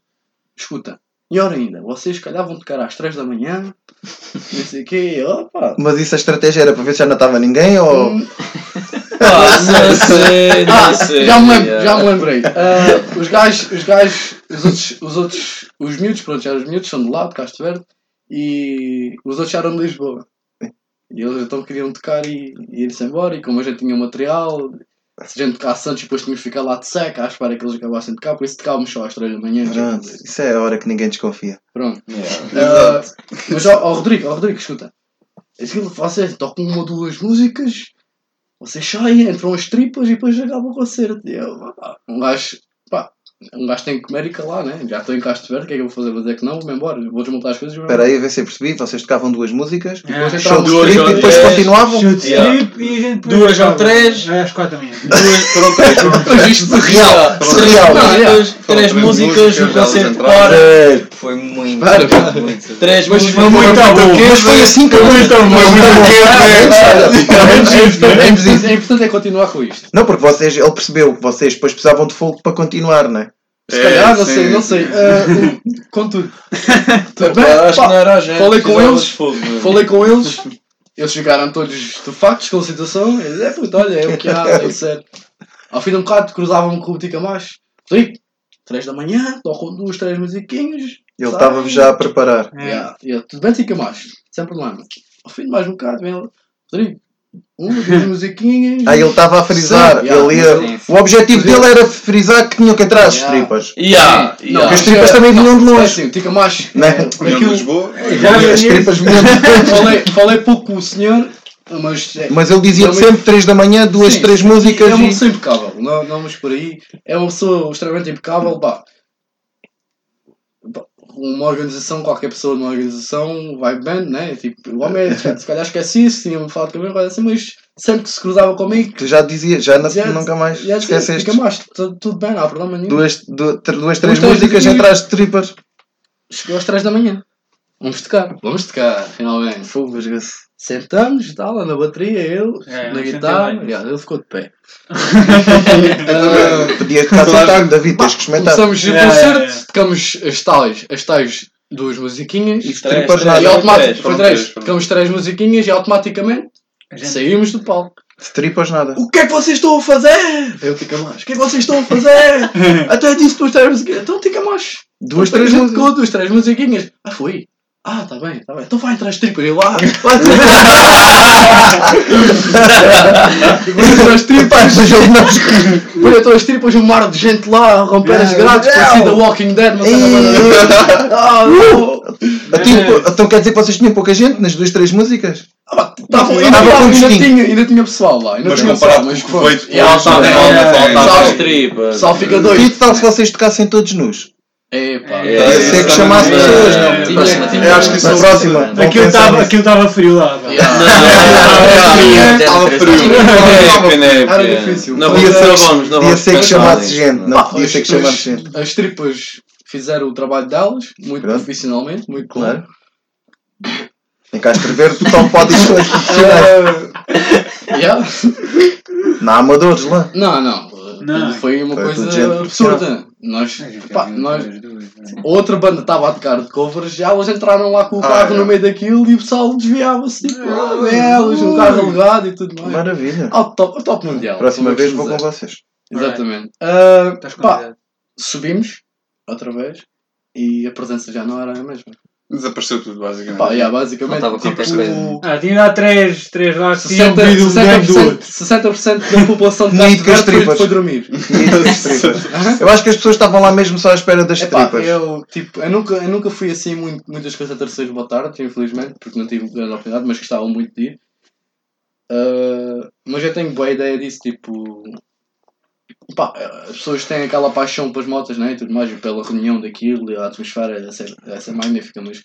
escuta. Melhor ainda, vocês se calhar vão tocar às 3 da manhã, não sei o quê, opa, Mas isso a estratégia era para ver se já não estava ninguém ou. Hum, Ah, não sei, Ah, não sei. já me, lembro, yeah. já me lembrei. Ah, os gajos, os gajos, os outros, os outros, os miúdos, pronto, já os miúdos são de lá, de Castro Verde, e os outros já eram de Lisboa. E eles então queriam tocar e, e ir-se embora, e como a gente tinha o material, a gente tocasse antes, depois tínhamos que ficar lá de seca, à espera que eles acabassem de tocar, por isso tocávamos só às 3 da manhã. Pronto, isso é a hora que ninguém desconfia. Pronto. Yeah. Ah, mas ó, ó, Rodrigo, ó, Rodrigo, escuta. Aquilo que vocês tocam uma ou duas músicas, vocês saem, entram as tripas e depois acaba o concerto. E eu, um gajo, um gajo tem que comer e calar, né? Já estou em Castro Verde, o que é que eu vou fazer? Vou dizer que não, vou-me embora, vou desmontar as coisas e vou Espera aí, a ver se eu percebi. Vocês tocavam duas músicas, Yeah. Depois Duas strip e depois continuavam. Chute Yeah. strip e a gente depois Duas ou três. É às quatro da manhã. Duas, foram três, isto Surreal, surreal. três músicas, o elas concerto. É, Foi muito, Para. muito. Três Mas músicas. foi muito bom. Mas foi assim que eu É é importante é continuar com isto. Não, porque vocês, ele percebeu que vocês depois precisavam de fogo para continuar, não é? Se É, calhar, não sim, sei, não sim. sei. Ah, o- contudo. Acho que não era a gente. falei com eles, fogo. Falei com eles, eles ficaram todos estupefactos com a situação. Eles, é puto, olha, é o que há, é sério. Ao fim de um bocado cruzava-me com o Tica Mais. Rodrigo, 3 da manhã, tocam duas, três musiquinhas. Ele sai. estava já a preparar. É. Yeah, yeah, tudo bem, Tica Mais, sem problema. Ao fim de mais um bocado, vem ele, Rodrigo, uma, duas musiquinhas. Aí ele estava a frisar. Sim, yeah, ele ia- sim, sim. O objetivo dele era frisar que tinham que entrar as Yeah. tripas. Yeah, Não, yeah. Porque as mas tripas é- também vinham de É longe. assim, Tica Mais. Né? é, União de aquilo- Lisboa. E as tripas vinham de longe. falei, falei pouco com o senhor, mas. é- Mas ele dizia Também- sempre 3 da manhã, duas, Sim, três músicas. É uma e- pessoa impecável, não, não vamos por aí. É uma pessoa extremamente impecável. Pá. Uma organização, qualquer pessoa numa organização vai bem, né? Tipo, o homem é, se calhar esquece isso, tinha-me falado comigo, coisa assim, mas sempre que se cruzava comigo, Tu já dizia, já não- Já- nunca mais já esqueceste. fica mais, tudo, bem, não há problema nenhum. Duas, du- tr- duas, três três músicas, entrar as tripas. Chegou às 3 da manhã. Vamos tocar, vamos tocar, finalmente. Fogo, esquece. Sentamos, está lá na bateria, eu, É, na guitarra, yeah, ele ficou de pé. Ah, Podias ficar sentado, David, tens que experimentar. Começamos o É, concerto, é, é. tocamos as tais, as tais duas musiquinhas E e, Três, tripas três, nada. três, automaticamente, foram foi três, tocamos três musiquinhas e automaticamente gente- saímos do palco. Tripas nada. O que é que vocês estão a fazer? Eu fica mais. O que é que vocês estão a fazer? Até disse duas, três musiquinhas. Então fica mais. Duas, Então, três tocou duas, três musiquinhas. Ah, foi. Ah, tá bem, tá bem. Então vai entrar as tripas. Eu lá. Vai entrar as tripas. Vai entrar as tripas, um mar de gente lá a romper as grades. Parecia The Walking Dead. Ah. Então, então quer dizer que vocês tinham pouca gente nas duas, três músicas? Ah, ainda, tinha, pessoal lá. Ainda Mas tinha comparado pessoal, com o mas que foi. é. Só fica E doido. que tal se vocês tocassem todos nus? Epá. É, Ia ser que chamasse é, pessoas, é, não? é, Tinha- tinha- Eu acho que isso é próxima. Aquilo estava aquilo estava frio lá. Estava frio. É, é, Era difícil. Não Podia vamos, ser não que- não ser que chamasse gente. Não, podia as ser que tripas- chamasse gente. As tripas fizeram o trabalho delas, muito profissionalmente, muito. Claro. Tem cá escrever de coisas profissionais. Ah, yeah. Não há amadores lá. Não, não. Não. Foi uma coisa absurda. Nós, pá, nós, outra banda estava a tocar de covers, já elas entraram lá com o Ah, carro é. no meio daquilo e o pessoal desviava-se, tipo, ah, elas, um carro alugado e tudo mais. Maravilha. Ao top, top mundial. Próxima vez vou com vocês. Exatamente. Ah, Estás pá, subimos outra vez e a presença já não era a mesma. Desapareceu tudo, basicamente. Pá, yeah, basicamente, Faltava tipo, Ah, tinha lá três, três lá que tinham 60%, bebido um grande do 60%, outro. 60% da população de Castro Verde foi, tripas. foi dormir. As tripas. Eu acho que as pessoas estavam lá mesmo só à espera das Epá, tripas. eu, tipo, eu, nunca, eu nunca fui assim muito, muitas concentrações boa tarde, infelizmente, porque não tive grande oportunidade, mas gostava muito de ir. Ah, mas eu tenho boa ideia disso, tipo. Pá, as pessoas têm aquela paixão pelas motas né, e tudo mais, e pela reunião daquilo, e a atmosfera ser, deve ser magnífica, mas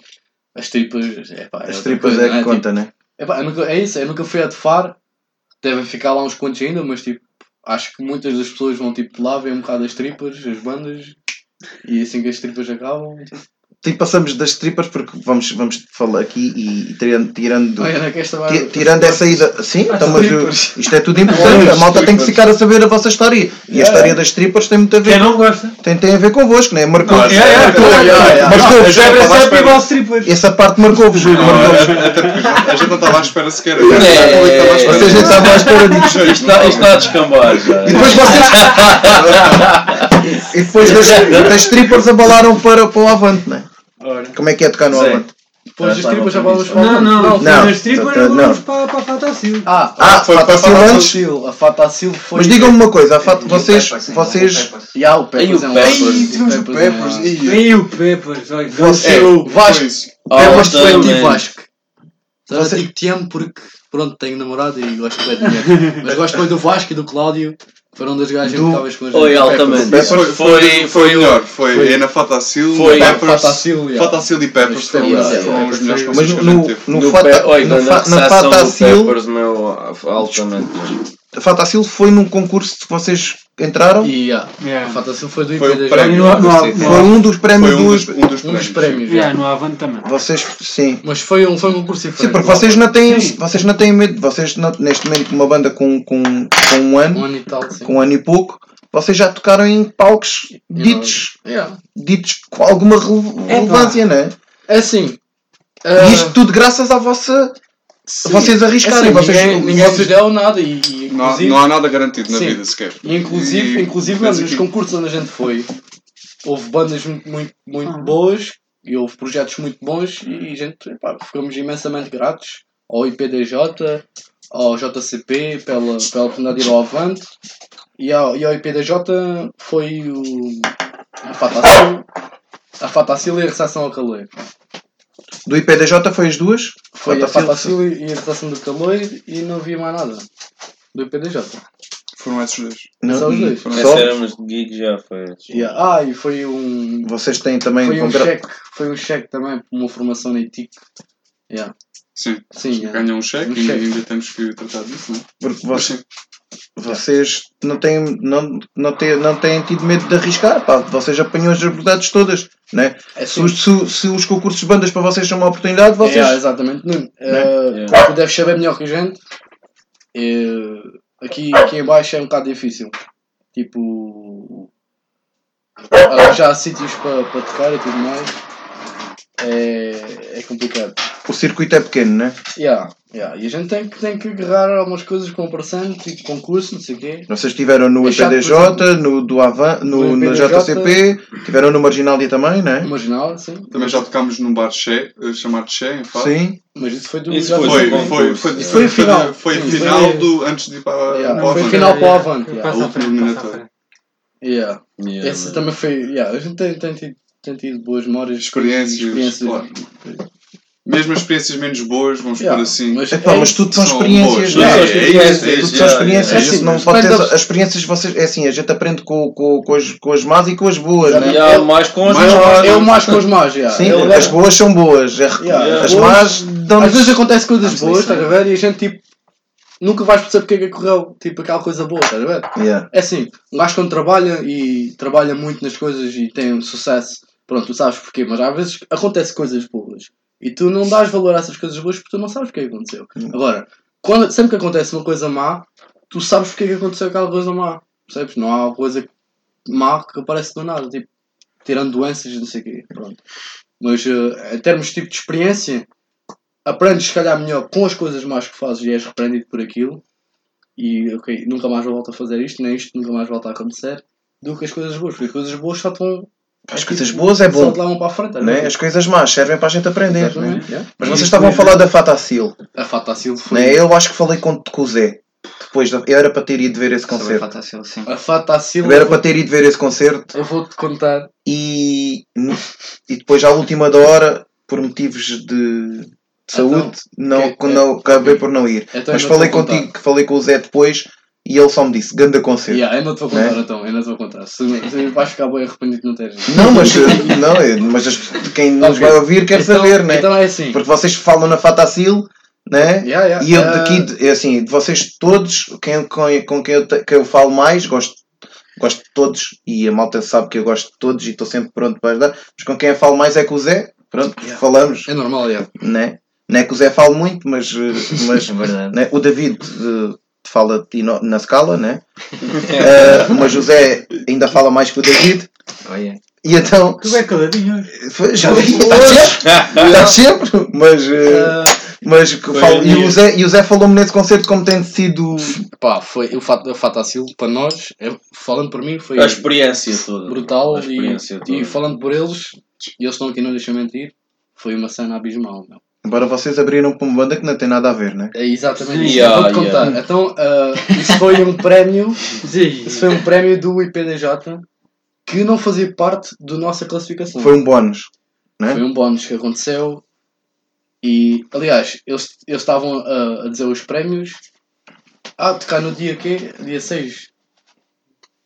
as tripas. Epá, é As tripas coisa, é que né? conta, né? Epá, eu nunca, é isso, eu nunca fui a Tefar, devem ficar lá uns quantos ainda, mas tipo, acho que muitas das pessoas vão tipo lá, ver um bocado as tripas, as bandas, e assim que as tripas acabam, tipo, Tipo, passamos das tripas porque vamos, vamos falar aqui e tirando, tirando, olha, não, vai- ti- tirando essa ida. Sim, As então, isto é tudo importante. A malta tem que ficar a saber a vossa história. E a Yeah. história das tripas tem muito a ver. Quem não gosta? Tem, tem a ver convosco, né? Marcou. Não, É, é, Marcou- é, é, é. Marcou-vos. É strippers. Essa parte marcou-vos, Júlio. Não, Marcou-vos. até porque a gente não estava à espera sequer. É, Vocês já estavam à espera disso. Isto está, isto está a descambar já. E depois vocês. e depois das, das tripas abalaram para, para o Avante, né? Ora. Como é que é tocar no? Depois Já das estava tripas já vamos isso. falar. Não, não, Não, foi nas strippers tá- e agora não. vamos para, para a Fatacil. Ah, Ah, foi Fata para Sil Fata antes. Sil, a Fatacil foi. Mas digam-me uma coisa, a fato, vocês. vocês E há o Peppers o é Peppers. tivemos o Peppers é Vem o Peppers. Você- É, O Vasco. Oh, Peppers foi também. anti-Vasco. Só Você- digo te amo porque, pronto, tenho namorado e gosto bem de dinheiro. Mas gosto bem do Vasco e do Cláudio. Foram dois gajos Do- impecáveis com as Oi, Peppers. altamente. Isso foi, foi, Foi- foi, melhor. Foi, foi- é na Fatacil, Foi- no Peppers. Fatacil, yeah. Fatacil e Peppers Mas foram, Peppers, foram yeah, os melhores concertos que a no, gente teve. no, No Oi, no, na fa, na do Fatacil, Peppers, meu, altamente. Fatacil foi num concurso que vocês entraram. Yeah, a Yeah. Fatacil foi do Foi IP da prémio. No- no- Sim. Foi um dos prémios Foi um dos, dos. um dos Um dos prémios. prémios. Yeah, yeah. no Avante também. Vocês, sim. Mas foi um, foi um concurso Sim, diferente. porque vocês não têm, vocês não têm medo. Vocês, não- neste momento, uma banda com, com, com um Um ano, ano e tal, sim. com um ano e pouco, vocês já tocaram em palcos ditos, Yeah. ditos com alguma rele- relevância, não é? É assim. E ah, isto tudo graças a vossa. Sim. vocês arriscarem, É assim, vocês- ninguém, ninguém vocês- deu nada e, e Não, há- inclusive, não há nada garantido na Sim. vida sequer. e inclusive, E- inclusive nos concursos onde a gente foi, houve bandas muito, muito, muito Ah. boas e houve projetos muito bons e a gente epá, ficamos imensamente gratos ao IPDJ, ao JCP pela, pela oportunidade de ir ao Avante e ao, e ao IPDJ foi o, a Fatacil, a Fatacil e a recepção ao calor. Do IPDJ foi as duas? Foi a Fatacil- Fatacil e a recepção do calor e não havia mais nada do IPDJ. Foram esses dois. Não, Só os dois. só- éramos de gig já, foi. Yeah. Ah, e foi um. Vocês têm também. Foi um contra- cheque, foi um cheque também por uma formação na ETIC. Yeah. Sim. Sim, yeah. Ganham um cheque Um e cheque. ainda temos que tratar disso, não é? Porque vocês, não, têm, não, não, têm, não têm tido medo de arriscar. Pá. Vocês apanham as oportunidades todas. Né? É Se, assim. os, se, se os concursos de bandas para vocês são uma oportunidade, vocês. Yeah, exatamente. Nuno, eh, Yeah. Tu deves saber melhor que a gente. Eh, aqui, aqui em baixo é um bocado difícil. Tipo. Arranjar sítios para, para tocar e tudo mais. É, é complicado. O circuito é pequeno, né? Yeah, yeah. E a gente tem, que- tem que agarrar algumas coisas com aparecendo, tipo concurso, não sei o quê. Vocês estiveram no É por no, do Avan, no, No IPDJ. JCP, estiveram no Marginaldia também, né? Marginal, sim. Também já tocámos num bar Che, eh, chamado Che, em Faro. Sim. Mas isso foi do. Isso foi Foi, foi, foi. Isso foi a final. Foi a final foi- do, antes de ir para, Yeah, para o foi a final para o Avante. yeah. À última eliminatória. Yeah. Yeah, Esse também foi. Yeah, a gente tem, tem, tido, tem tido boas memórias. Experiências, claro. Mesmo as experiências menos boas, vamos Yeah, por assim. mas- Epá, mas tudo são experiências, são É, experiências, é, Tudo são experiências. não pode ter, as experiências vocês. É assim, a gente aprende com, com, com, as, com as más e com as boas, né? Yeah, mais com os Mais- melhores. Eu mais com os más, yeah. Sim, Eu- as boas são boas. é- Yeah, As más dão Às vezes acontece coisas Vamos boas, estás a ver? E a gente tipo. Nunca vais perceber porque é que correu tipo aquela coisa boa, estás a ver? Yeah. É assim, um gajo quando trabalha e trabalha muito nas coisas e tem um sucesso, pronto, tu sabes porquê, mas às vezes acontecem coisas boas e tu não dás valor a essas coisas boas porque tu não sabes o que é que aconteceu. Agora, quando, sempre que acontece uma coisa má, tu sabes porque é que aconteceu aquela coisa má, percebes? Não há coisa má que aparece do nada, tipo, tirando doenças e não sei o quê, pronto. Mas eh, em termos tipo, de experiência, aprendes se calhar melhor com as coisas más que fazes e és repreendido por aquilo e ok, nunca mais volto a fazer isto, nem isto nunca mais volta a acontecer, do que as coisas boas, porque as coisas boas só vão. As tipo, coisas boas é bom. a frente, Né? As coisas más servem para a gente aprender. Né? Yeah. Mas E vocês estavam a falar da Fatacil. A Fatacil foi. Né? Eu acho que falei com, com o Zé. Depois, da- eu era para ter ido ver esse concerto. Fatacil, sim. A Fatacil. Eu era para ter ido ver esse concerto Eu vou-te contar. e, e depois à última da hora, por motivos de, de saúde, não, que- não, acabei por não ir. Então Mas falei contigo, que falei com o Zé depois e ele só me disse, ganda concerto. Yeah, não te vou contar Né? então, não te vou contar. Se, se vais ficar bem arrependido não teres. Não, mas, não, é- mas as- quem nos Ok. vai ouvir quer então, saber, né? Então é assim. Porque vocês falam na Fatacil, né? Yeah, yeah, E eu ah, daqui, de- é assim, de vocês todos, quem, com, com quem eu, te- que eu falo mais, gosto, gosto de todos, e a malta sabe que eu gosto de todos e estou sempre pronto para ajudar, mas com quem eu falo mais é com o Zé, pronto, Yeah. falamos, É normal, yeah. né? Não é que o Zé fale muito, mas, eh, mas É verdade. né? o David eh, fala de no- na escala, né? Eh, mas o Zé ainda fala mais que o David, Olha. e então, Tu é caladinho já vi, está sempre, está sempre, mas... Ah, Mas que falo- e, o Zé, e o Zé falou-me nesse concerto como tem sido. pá, foi o fato da Fatacil para nós, eu- falando por mim, foi A experiência toda. brutal A e, experiência toda. e falando por eles, e eles estão aqui, não deixam mentir, foi uma cena abismal. Meu. Embora vocês abriram para uma banda que não tem nada a ver, né? É exatamente isso. yeah, eu vou-te contar. yeah. Então, ah, isso foi um prémio, isso foi um prémio do IPDJ que não fazia parte da nossa classificação. Foi um bónus. né? Foi um bónus que aconteceu. E, aliás, eles, eles estavam a, a dizer os prémios. Ah, tocar no dia quê? Dia 6.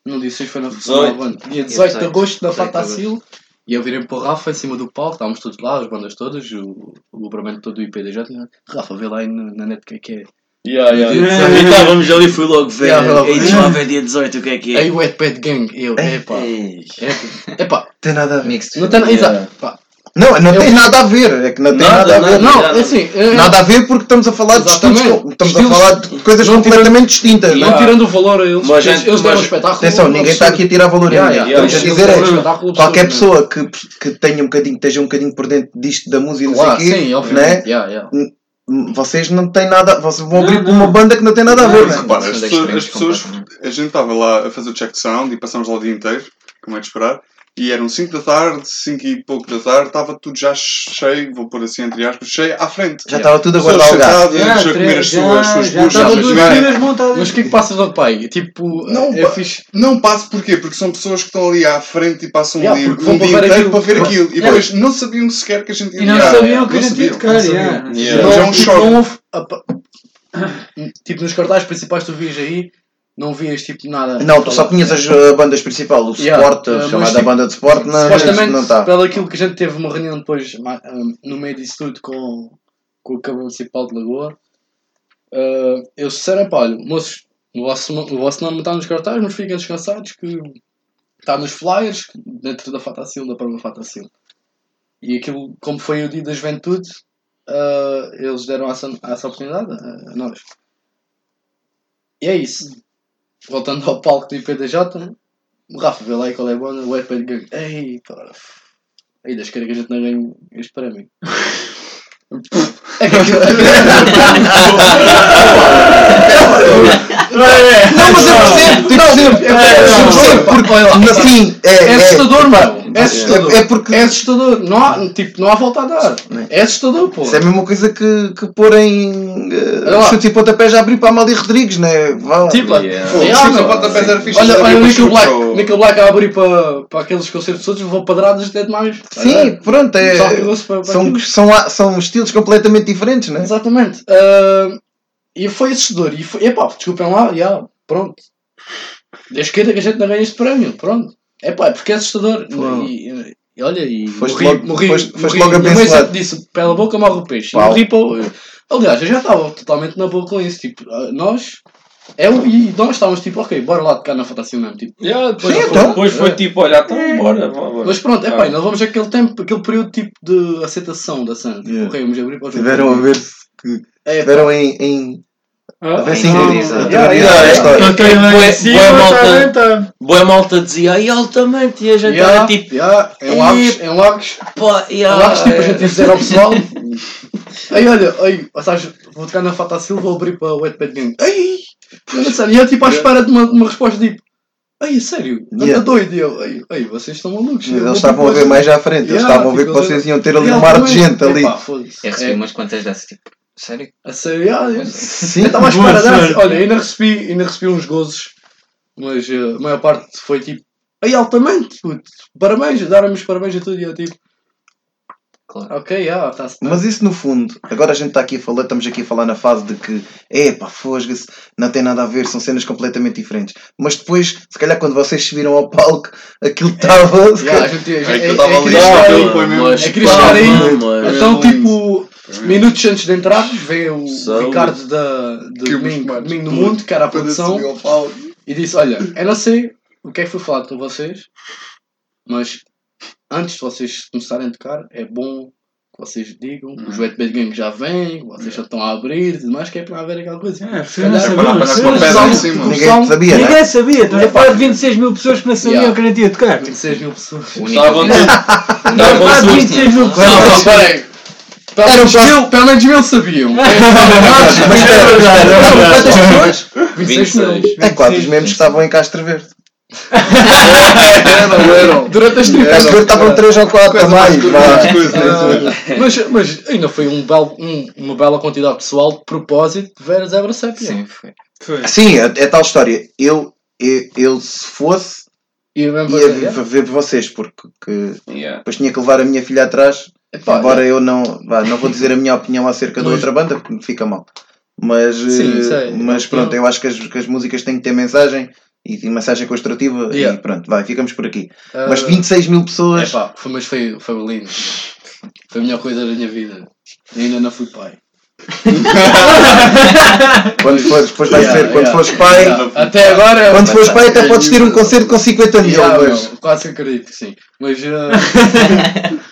No dia 6 foi na 18. no Dia 18 de 18, agosto, na 18 de Fatacil. E eu virei para o Rafa em cima do palco, estávamos todos lá, as bandas todas, o, o grupamento todo do IPDJ. e, Rafa, vê lá aí na, na net o que é que é. Yeah, yeah. Yeah. E estávamos ali, fui logo ver. Yeah. Ei, deixa lá ver dia 18 o que é que Aí é. o Wetpad Gang, eu, epá. É, epá, Tem nada a ver. Não tem Yeah. exato. Não, não tem nada a ver. É que não tem Nada, nada, a ver. Não, nada. é assim. é- Nada a ver porque estamos a falar de Exatamente. estudos, com- estamos Estilos- a falar de coisas não completamente distintas. Não não é? tirando o valor a eles, Mas, eles, eles deram um mas- espetáculo. Atenção, ninguém está aqui a tirar valor a Yeah, ninguém. yeah, Estamos a dizer é um espetáculo qualquer absurdo, pessoa que, que tenha um bocadinho, esteja um bocadinho por dentro disto da música e não Claro, sim, né? obviamente. Yeah, yeah. vocês não têm nada, vocês vão Não, abrir para não. uma banda que não tem nada a ver, Mas né? repara, as de pessoas, as a gente estava lá a fazer o check de sound e passámos lá o dia inteiro, como é de esperar, e eram 5 da tarde, 5 e pouco da tarde, estava tudo já cheio, vou pôr assim entre aspas, cheio à frente. Já estava tudo a guardar o gato. sentadas, a comer as suas, as suas já buchas. Mas o que é que passa do pai? Tipo, Não, é fixe. Não passo porquê? Porque são pessoas que estão ali à frente e passam Yeah, ali um para dia ver inteiro aquilo. para ver aquilo. E Yeah. depois não sabiam sequer que a gente ia E não sabiam que a gente ia tocar. Mas é um Não- choque. Tipo, nos cartazes principais que tu vias aí, não vias tipo nada. Não, tu só tinhas as uh, bandas principais, o Yeah, Sport, uh, chamada tipo, banda de Sport, não, Supostamente, não está. pelo aquilo que a gente teve uma reunião depois, um, no meio disso tudo, com, com o Câmara Municipal de Lagoa, uh, eles disseram, pá, olha, moços, o vosso, o vosso nome está nos cartazes, mas fiquem descansados que está nos flyers, dentro da Fatacil, da própria Fatacil. E aquilo, como foi o dia da juventude, uh, eles deram essa, essa oportunidade a, a nós. E é isso. Voltando ao palco do IPDJ, o Rafa vê lá e qual é a banda, o Wetpad Gang. Ei, pá. Ei, das queira que a gente não ganhe este que aquilo. Não, mas eu percebo, eu percebo, eu percebo, porque assim, é, É assustador, mano. É é, assustador. é porque É assustador. Não há, tipo, não há volta a dar. É assustador, pô. isso é a mesma coisa que, que pôr em Olha uh, lá. chutes e pontapés a abrir para a Amália Rodrigues, né? Tipo, chutes e pontapés era fixe, Olha, olha o Nickel Black. Nickel Black a abrir para, para aqueles concertos todos, vou padradas até demais. Sim, pronto, é, são, são, são estilos completamente diferentes, né? Exatamente. Ah, e foi assustador. E foi, epá, desculpem lá, já, pronto. Deus queira que a gente não ganhe este prémio, pronto. Epá, é porque é assustador. E, e olha, e Foste morri, logo- morri, foste- foste morri. logo Minha mãe abençoado. sempre disse, pela boca morre o peixe. E morri para o- Aliás, eu já estava totalmente na boa com isso. Tipo, ah, nós, eu e nós estávamos tipo, ok, bora lá tocar na Fantasia mesmo. Tipo, Yeah, depois, Sim, foi, então. depois foi tipo, olha, então bora. bora. mas pronto, epá, Ah. ainda levamos aquele tempo, aquele período tipo de aceitação da cena. Tipo, Yeah. ok, vamos abrir para os Tiveram a ver que É, tiveram em, em Ah, a ver se Não, interiorizar não. interiorizar Yeah, a yeah, história. Ok, lá Bué- em cima, bué malta. bem, tá. Boa malta dizia, ai altamente, e a gente Yeah, era tipo, yeah, em Lagos, em Lagos, pá, em yeah, Lagos, tipo, a é. gente ia dizer ao pessoal, Ei, olha, ei, sabes, vou tocar na Fata Silva, vou abrir para o Wetpad Gang. Sei, e eu tipo à espera de uma, uma resposta tipo, ei, sério, anda Yeah. doido, e eu, ei, ei, vocês estão malucos. Eles estavam a ver mais à frente, eles estavam a ver que tipo, vocês iam ter ali um mar de gente ali. Eu recebi É, umas quantas dessas, tipo, sério? a sério, Sim, eu estava à espera dessa. sorte. Olha, ainda recebi, ainda recebi uns gozos, mas eh, a maior parte foi tipo, ei, altamente, puto, parabéns, deram-me os parabéns a tudo, e eu tipo, Claro. ok, yeah, está-se bem. Mas isso no fundo, agora a gente está aqui a falar, estamos aqui a falar na fase de que, epá, fosga-se, não tem nada a ver, são cenas completamente diferentes. Mas depois, se calhar quando vocês subiram ao palco, aquilo estava. se Yeah, a calhar- gente, a gente, É que é, estava é ali, ah, aquilo foi mesmo. É queria chegar aí. Então, tipo, minutos antes de entrar, veio o Saúde. Ricardo da, de Que Domingo, mais Domingo. Mundo, que era a produção, e disse: Olha, eu não sei o que é que foi falado com vocês, mas antes de vocês começarem a tocar, é bom que vocês digam que os Wet Bad Gang já vêm, que vocês já estão a abrir e mais, que é para haver aquela coisa. É, não calhar- para não cima. Ninguém sabia, né? Ninguém sabia. Estamos a falar de 26 mil pessoas que não sabiam Yeah. que a gente ia tocar. 26 mil pessoas. Estavam todos. Estamos a Estavam falar de todos. 26 mil Não, pessoas. não, peraí. Pelo Eram menos quase- mil, pelo menos mil sabiam. Mas não, quantas pessoas? 26 mil. 26. É quase os mesmos que estavam em Castro Verde. Eram, eram. Durante as 30 Castro Verde estavam 3 ou 4 a Coisa mais. coisa. mas, mas ainda foi um belo, um- uma bela quantidade de pessoal de propósito de ver a Zebra Sépia. Sim, foi. Foi. Sim, é, é tal história. Eu, eu, eu, se fosse, mesmo ia fazer, ver, ver vocês, porque que Yeah. depois tinha que levar a minha filha atrás. Epá, Embora eu não, vá, não vou dizer a minha opinião acerca da outra banda, porque me fica mal. Mas, Sim, eh, é- mas é pronto, eu acho que as, que as músicas têm que ter mensagem e, e mensagem construtiva Yeah. e pronto, vai, ficamos por aqui. ah, Mas 26 mil pessoas, epá, foi, mas foi, foi lindo. Foi a melhor coisa da minha vida. E ainda não fui pai. quando fores, depois vai Yeah, ser, quando yeah. fores pai. Até agora. quando fores pai até podes ter um concerto com 50 mil, Yeah, mas meu, quase que acredito que sim. Mas, ah,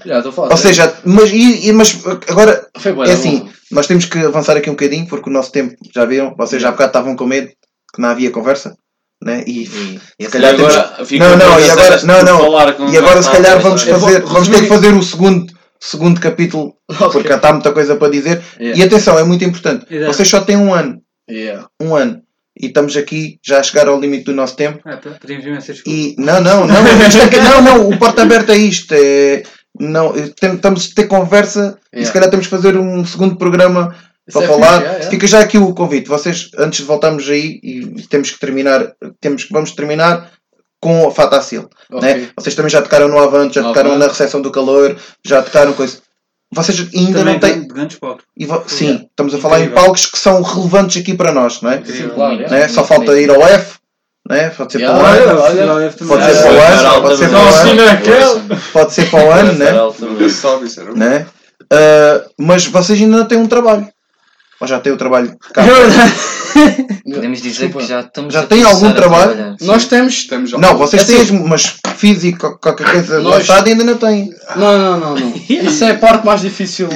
Já, estou a falar. Ou seja, mas, e, mas agora foi bué é assim, bom. nós temos que avançar aqui um bocadinho porque o nosso tempo, já viram, vocês já há bocado estavam com medo que não havia conversa, né? E, E, se e calhar temos- Não, não, e agora- não, não. falar com e agora se calhar vamos fazer, vou vamos ter que fazer o segundo, segundo capítulo Ok. porque está muita coisa para dizer. Yeah. E atenção, é muito importante. Exato. Vocês só têm um ano, Yeah. um ano. E estamos aqui já a chegar ao limite do nosso tempo. Ah, coisas. E não, não, não, é não, não, o porta aberto é isto. É, não, tem- estamos a ter conversa e se Yeah. calhar temos que fazer um segundo programa para é falar. fixe, yeah, yeah. Fica já aqui o convite. Vocês, antes de voltarmos aí, e temos que terminar, temos, vamos terminar com a Fatacil. Ok. Né? Vocês também já tocaram no Avante, já No tocaram Avante. na recepção do calor, já tocaram coisa. Vocês ainda Também não têm. grande- grandes palcos. e vo- Sim, estamos a falar em Incrível. palcos que são relevantes aqui para nós, não é? Sim, claro. Né? yeah. Só falta ir ao F, né? pode ser Yeah. para o ano, pode ser para o ano, pode ser para o ano, aquele. pode ser para o ano, né? Né? Ah, mas vocês ainda não têm um trabalho. Ou já têm o trabalho cá? podemos dizer Desculpa. que já estamos Já a tem algum trabalho? Nós temos. Temos já. Não, vocês Assim- têm, as- mas físico, qualquer coisa Nós- lançada ainda não têm. Não, não, não, não. Isso é a parte mais difícil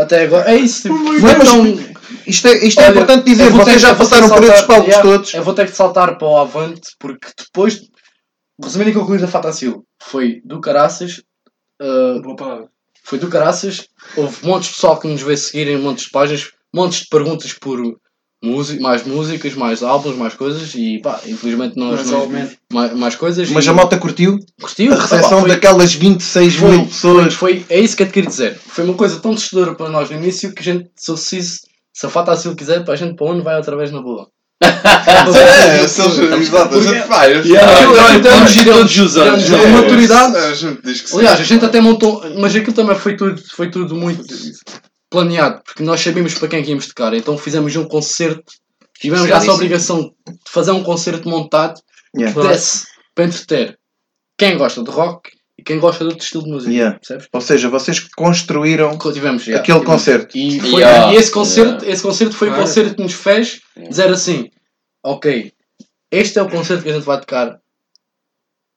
até agora. É isso, tipo. Não, mas então, Isto é, isto é Olha, importante dizer, vocês que- já passaram que por esses palcos yeah, todos. Eu vou ter que saltar para o Avante porque depois, resumindo e concluindo a Fatacil, foi do caraças. uh, Boa palavra. foi do caraças. Houve montes de pessoal que nos veio seguirem, montes de páginas, montes de perguntas por música, mais músicas, mais álbuns, mais coisas e pá, infelizmente nós Mas, não mais, mais coisas. Mas e a malta curtiu curtiu, a recepção Pá, foi- daquelas 26 foi, mil foi, pessoas. foi, é isso que eu te queria dizer. Foi uma coisa tão assustadora para nós no início que a gente, se, eu- se, se a Fatacil quiser, para a gente para onde vai outra vez na boa. É, se eles- exato, a gente vai. a gente Yeah, vai. Aquilo- vamos todos os anos. então, é. maturidade. A gente diz que sim. Aliás, a gente até montou, mas aquilo também foi tudo, foi tudo muito planeado, porque nós sabíamos para quem é que íamos tocar, então fizemos um concerto, tivemos essa obrigação de fazer um concerto montado Yeah. que desse para entreter quem gosta de rock e quem gosta de outro estilo de música. Yeah. Ou seja, vocês construíram Tivemos, yeah, aquele tivemos. concerto. E, foi, Yeah, e esse, concerto, yeah. esse concerto foi o concerto que nos fez dizer assim: Ok, este é o concerto que a gente vai tocar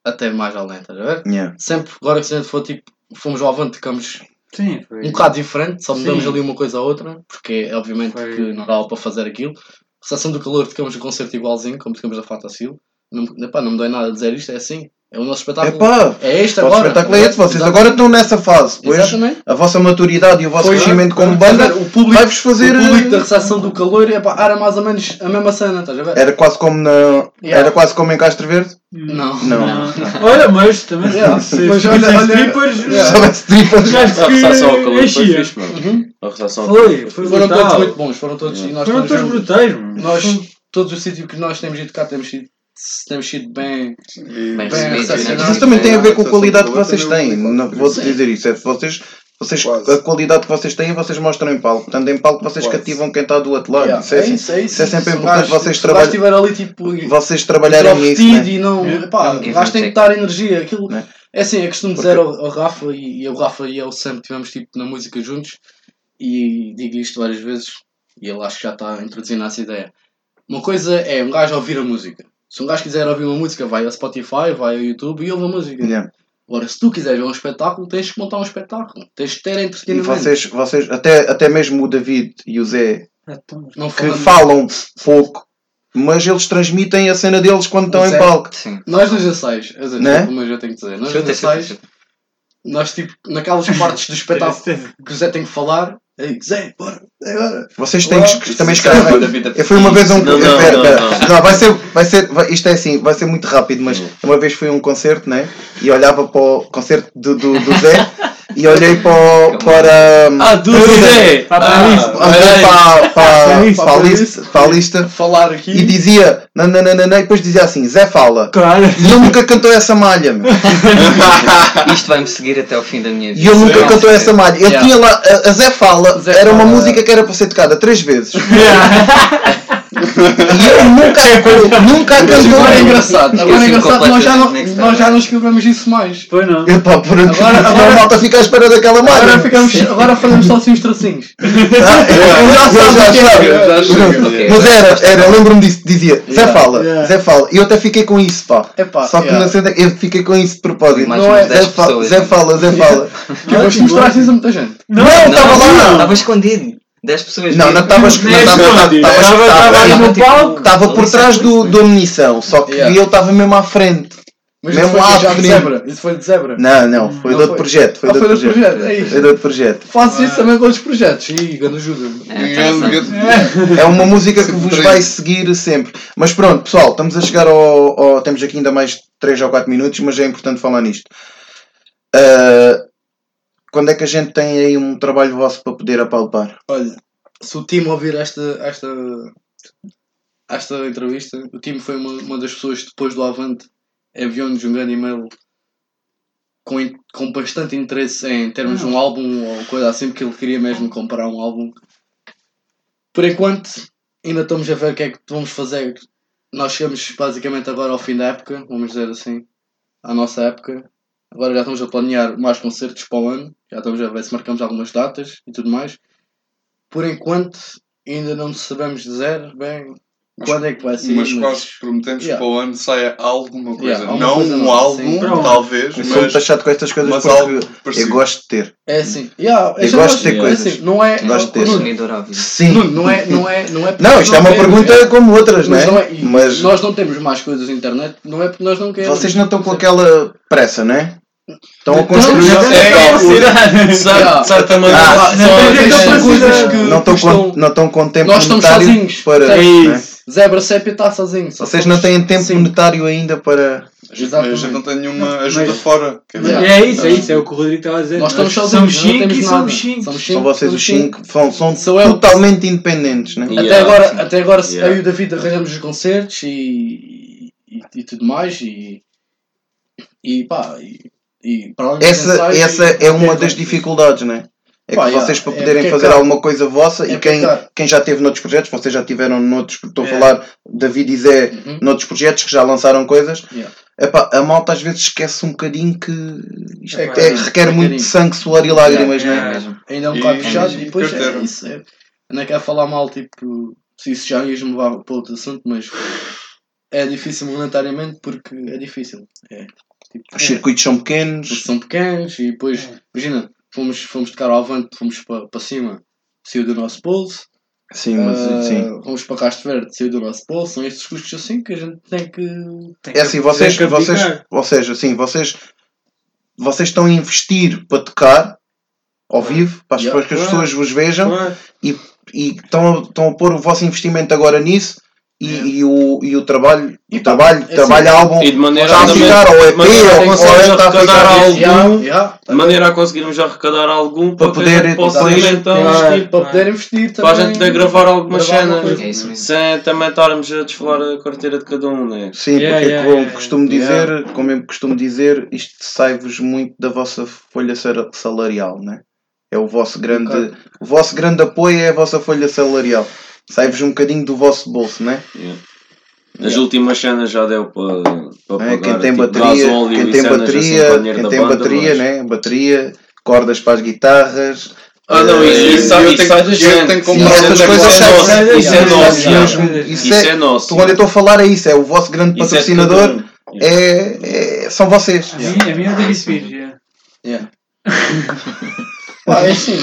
até mais além, estás a ver? Yeah. Sempre, agora que se a gente for tipo, fomos ao avante, ficamos sim, foi. um bocado diferente, só mudamos Sim. ali uma coisa a outra, porque obviamente Foi. que não dava para fazer aquilo. Recepção do calor, tocamos um concerto igualzinho, como tocamos a Fatacil. Não, epá, não me dói nada dizer isto, é assim. É o nosso espetáculo. Epá, é este o agora. espetáculo é esse. Vocês Exatamente. agora estão nessa fase. Pois Exatamente. a vossa maturidade e o vosso crescimento como banda o público, vai-vos fazer. o público da recepção do calor epá, era mais ou menos a mesma cena, estás a ver? Era quase como na. Yeah. Era quase como em Castro Verde? Não. Não. Olha, mas também Yeah. se Mas olha- olha- strippers, Yeah. Tripas. acho A recepção ao que calor foi fixe, mano. Uhum. A recepção ao Foi, calor foi Foram todos muito bons, foram todos. E nós Foram todos brutais, mano. Nós, todos os sítios que nós temos ido cá, temos sido, temos sido bem. E- Bem Bem recebidos, recepcionados. né? Mas isso também tem a ver com a qualidade que vocês Também têm. não- vou dizer isso. É vocês, vocês, Quase. a qualidade que vocês têm, vocês mostram em palco. Tanto em palco, vocês Quase. cativam quem está do outro lado. Yeah, Isso é, é assim. isso, é isso. isso é sempre Se importante vocês se estiver ali tipo. vocês trabalharem nisso. introvertido Né? e não. Yeah. Pá, Não, o gajo tem que dar energia. Aquilo, Né? É assim, eu costumo dizer ao, ao Rafa e, e o Rafa e eu sempre tivemos tipo na música juntos e digo isto várias vezes e ele acho que já está introduzindo essa ideia. Uma coisa é um gajo ouvir a música. Se um gajo quiser ouvir uma música, vai ao Spotify, vai ao YouTube e ouve a música. Yeah. Agora, se tu quiseres ver um espetáculo, tens que montar um espetáculo. Tens que ter E entretenimento. vocês, vocês até, até mesmo o David e o Zé, então, não que falam pouco, mas eles transmitem a cena deles quando estão em é- palco. Sim. Nós nos ensaios, Né? mas eu tenho que dizer, nós nos ensaios, nós tipo, naquelas partes do espetáculo que o Zé tem que falar, Zé, bora, agora. Vocês têm que também vida- Eu fui uma vez a um Não, não, Espera, não, espera. não. Não, vai ser, vai ser, vai- isto é assim, vai ser muito rápido, mas uma vez fui a um concerto, né? E olhava para o concerto do, do, do Zé e olhei para, para, Ah, do para- Zé! Para a lista, Falar aqui. e dizia nananana, e depois dizia assim, Zé fala. Claro. E ele nunca cantou essa malha, meu. Isto vai-me seguir até o fim da minha E vida. ele nunca Sim. cantou essa malha. Ele Yeah. tinha lá, a, a Zé fala, Zé era uma Fala. música que era para ser tocada três vezes. E eu nunca, nunca cantou. agora é engraçado. Agora é engraçado, nós já, não, nós já não escrevemos isso mais. Foi não. Epá, por Agora- agora, agora- a malta fica à espera daquela Agora, malha. ficamos, agora fazemos só assim os tracinhos. Ah, já sabe. Mas era, era, lembro-me disso, dizia, Zé fala, yeah. Zé fala. E eu até fiquei com isso, pá. Epá, Só que yeah. na cena, eu fiquei com isso de propósito. Não é? 10 Zé, fala. Zé fala, Zé fala. Que mas mostraste isso a muita gente. Não, estava lá. Estava escondido. 10 pessoas. Não, não estava Nem escondido. Estava ali no palco. Estava por trás do, do munição, só que Yeah. ele estava mesmo à frente. Mas Mesmo isso foi lá já de pequenino. zebra. Isso foi de zebra. Não, não, foi Não de outro foi. projeto. Foi Ah, de foi outro do projeto. projeto. É Foi isso. de outro projeto. Faço isso também com outros projetos. Ih, grande ajuda. É uma música que vos vai seguir sempre. Mas pronto, pessoal, estamos a chegar ao, ao- Temos aqui ainda mais 3 ou 4 minutos, mas é importante falar nisto. Ah, quando é que a gente tem aí um trabalho vosso para poder apalpar? Olha, se o time ouvir esta, esta, esta entrevista, o time foi uma, uma das pessoas depois do Avante enviou-nos um grande e-mail com, com bastante interesse em termos de um álbum ou coisa assim, porque ele queria mesmo comprar um álbum. Por enquanto, ainda estamos a ver o que é que vamos fazer. Nós chegamos basicamente agora ao fim da época, vamos dizer assim, à nossa época. Agora já estamos a planear mais concertos para o ano, já estamos a ver se marcamos algumas datas e tudo mais. Por enquanto, ainda não sabemos dizer bem quando é que vai ser. Mas quase prometemos que Yeah. para o ano saia alguma coisa. Yeah, alguma não coisa um álbum, talvez, Eu sou muito mas, taxado com estas coisas mas porque algo eu gosto de ter. É assim. Yeah, Eu gosto de ter é coisas. assim, não é. Gosto de ter. Ávido. Sim. Nuno, não é. Não, é, não, é Não, isto é uma queremos, pergunta é. como outras, não Mas, é? não é, e Mas nós não temos mais coisas na internet, não é porque nós não queremos. vocês não estão com aquela pressa, não é? Estão a Então, construir. já- É, de certa maneira, Ah, só- não que Não estão não com tempo Nós estamos sozinhos. para. É não é? isso. Zebra Sépia está sozinho. só Vocês não têm tempo Sim. monetário ainda para. a gente Exatamente. não tem nenhuma ajuda Mas- fora. Quer dizer, Yeah. É isso, é isso, é o que o Rodrigo estava a dizer. Nós estamos sozinhos, somos não 5 temos e nada. somos 5. Somos São vocês os somos 5. São, são Sou eu. totalmente independentes, né? Até Yeah. agora, até agora Yeah. eu e o David arranjamos os concertos e, e, e tudo mais e, e pá, e, e para Essa, essa e- é uma das dificuldades, né? É Pá, que vocês para é poderem é fazer alguma coisa vossa É e quem, é caro. quem já teve noutros projetos, vocês já tiveram noutros, estou a É. falar David e Zé Uhum. noutros projetos que já lançaram coisas, Yeah. epá, a malta às vezes esquece um bocadinho que isto É, é- claro. requer É muito carinho. sangue, suor e lágrimas, É né? mesmo. ainda é um bocado fechado e e depois é isso. É, não quero falar mal, tipo, se isso já ias me levar para outro assunto, mas é difícil monetariamente porque é difícil. É, tipo, Os circuitos são pequenos, são pequenos e depois, imagina, fomos, fomos tocar ao avante, fomos para, para cima, saiu do nosso bolso. sim, mas Ah, sim. Vamos para Castro Verde, saiu do nosso bolso. São estes custos assim que a gente tem que. É assim, vocês, vocês, ou seja, assim, vocês, vocês estão a investir para tocar ao vivo, para Yeah. para que as pessoas vos vejam Claro. e estão, a- estão a pôr o vosso investimento agora nisso e, Yeah. e o, e o trabalho, E o tá, trabalho, é assim, trabalho álbum E de maneira está a também- ficar, ou é P, ou, é está a ficar algo. Yeah, yeah, De maneira a conseguirmos arrecadar algum Para para, poder- possa ir então investir. para poder investir Para a também. gente poder gravar algumas gravar alguma cenas. É. Sem também estarmos a desfolar a carteira de cada um, né? Sim, Yeah, porque yeah, como yeah, costumo yeah. dizer, como eu costumo dizer, isto sai-vos muito da vossa folha sal- salarial, né? É o vosso grande, o vosso grande apoio é a vossa folha salarial. Sai-vos um bocadinho do vosso bolso, né? Yeah. As últimas cenas já deu para, para É, pagar. quem tem tipo, bateria, quem tem bateria, assim quem tem banda, bateria, mas- né? Bateria, cordas para as guitarras. Ah, não, eh, isso, isso, eu sai- isso tenho- eu que comprar um coisas Isso é nosso. Isso é Yeah, nosso. yeah, yeah. isso Isso é- é. Quando eu estou a falar é isso, é o vosso grande Isso é de patrocinador, é, é- são vocês. A minha, a minha é da yeah. Pá, é assim,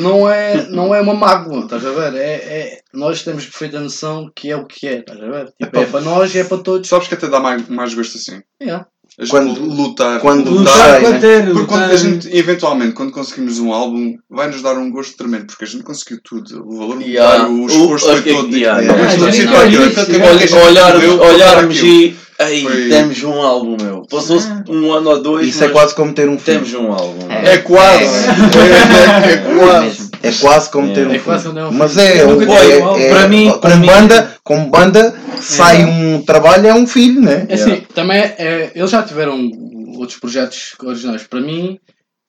não é, não é uma mágoa, estás a ver? É, é, nós temos perfeita noção que é o que é, estás a ver? Tipo, é para nós e é para todos. Sabes que até dá mais, mais gosto assim. Yeah. A gente Quando- lutar. quando lutar. Lutar né? Porque quando lutar- a gente, eventualmente, quando conseguimos um álbum, vai-nos dar um gosto tremendo, porque a gente conseguiu tudo. O valor Yeah. o esforço O- foi todo. yeah, yeah. não Ah, se yeah. olharmos e. Ei, Foi- temos um álbum, meu. Passou-se um ano ou dois. Isso é mas quase como ter um filho. Temos um álbum. É. É quase. É, é, é quase. mesmo. É quase como ter um É filho. quase como ter um Mas filho. é, um- nunca é, é-. Para mim- como para mim- banda, como banda, sai um trabalho, é um filho, né? É assim, também é, eles já tiveram outros projetos originais para mim.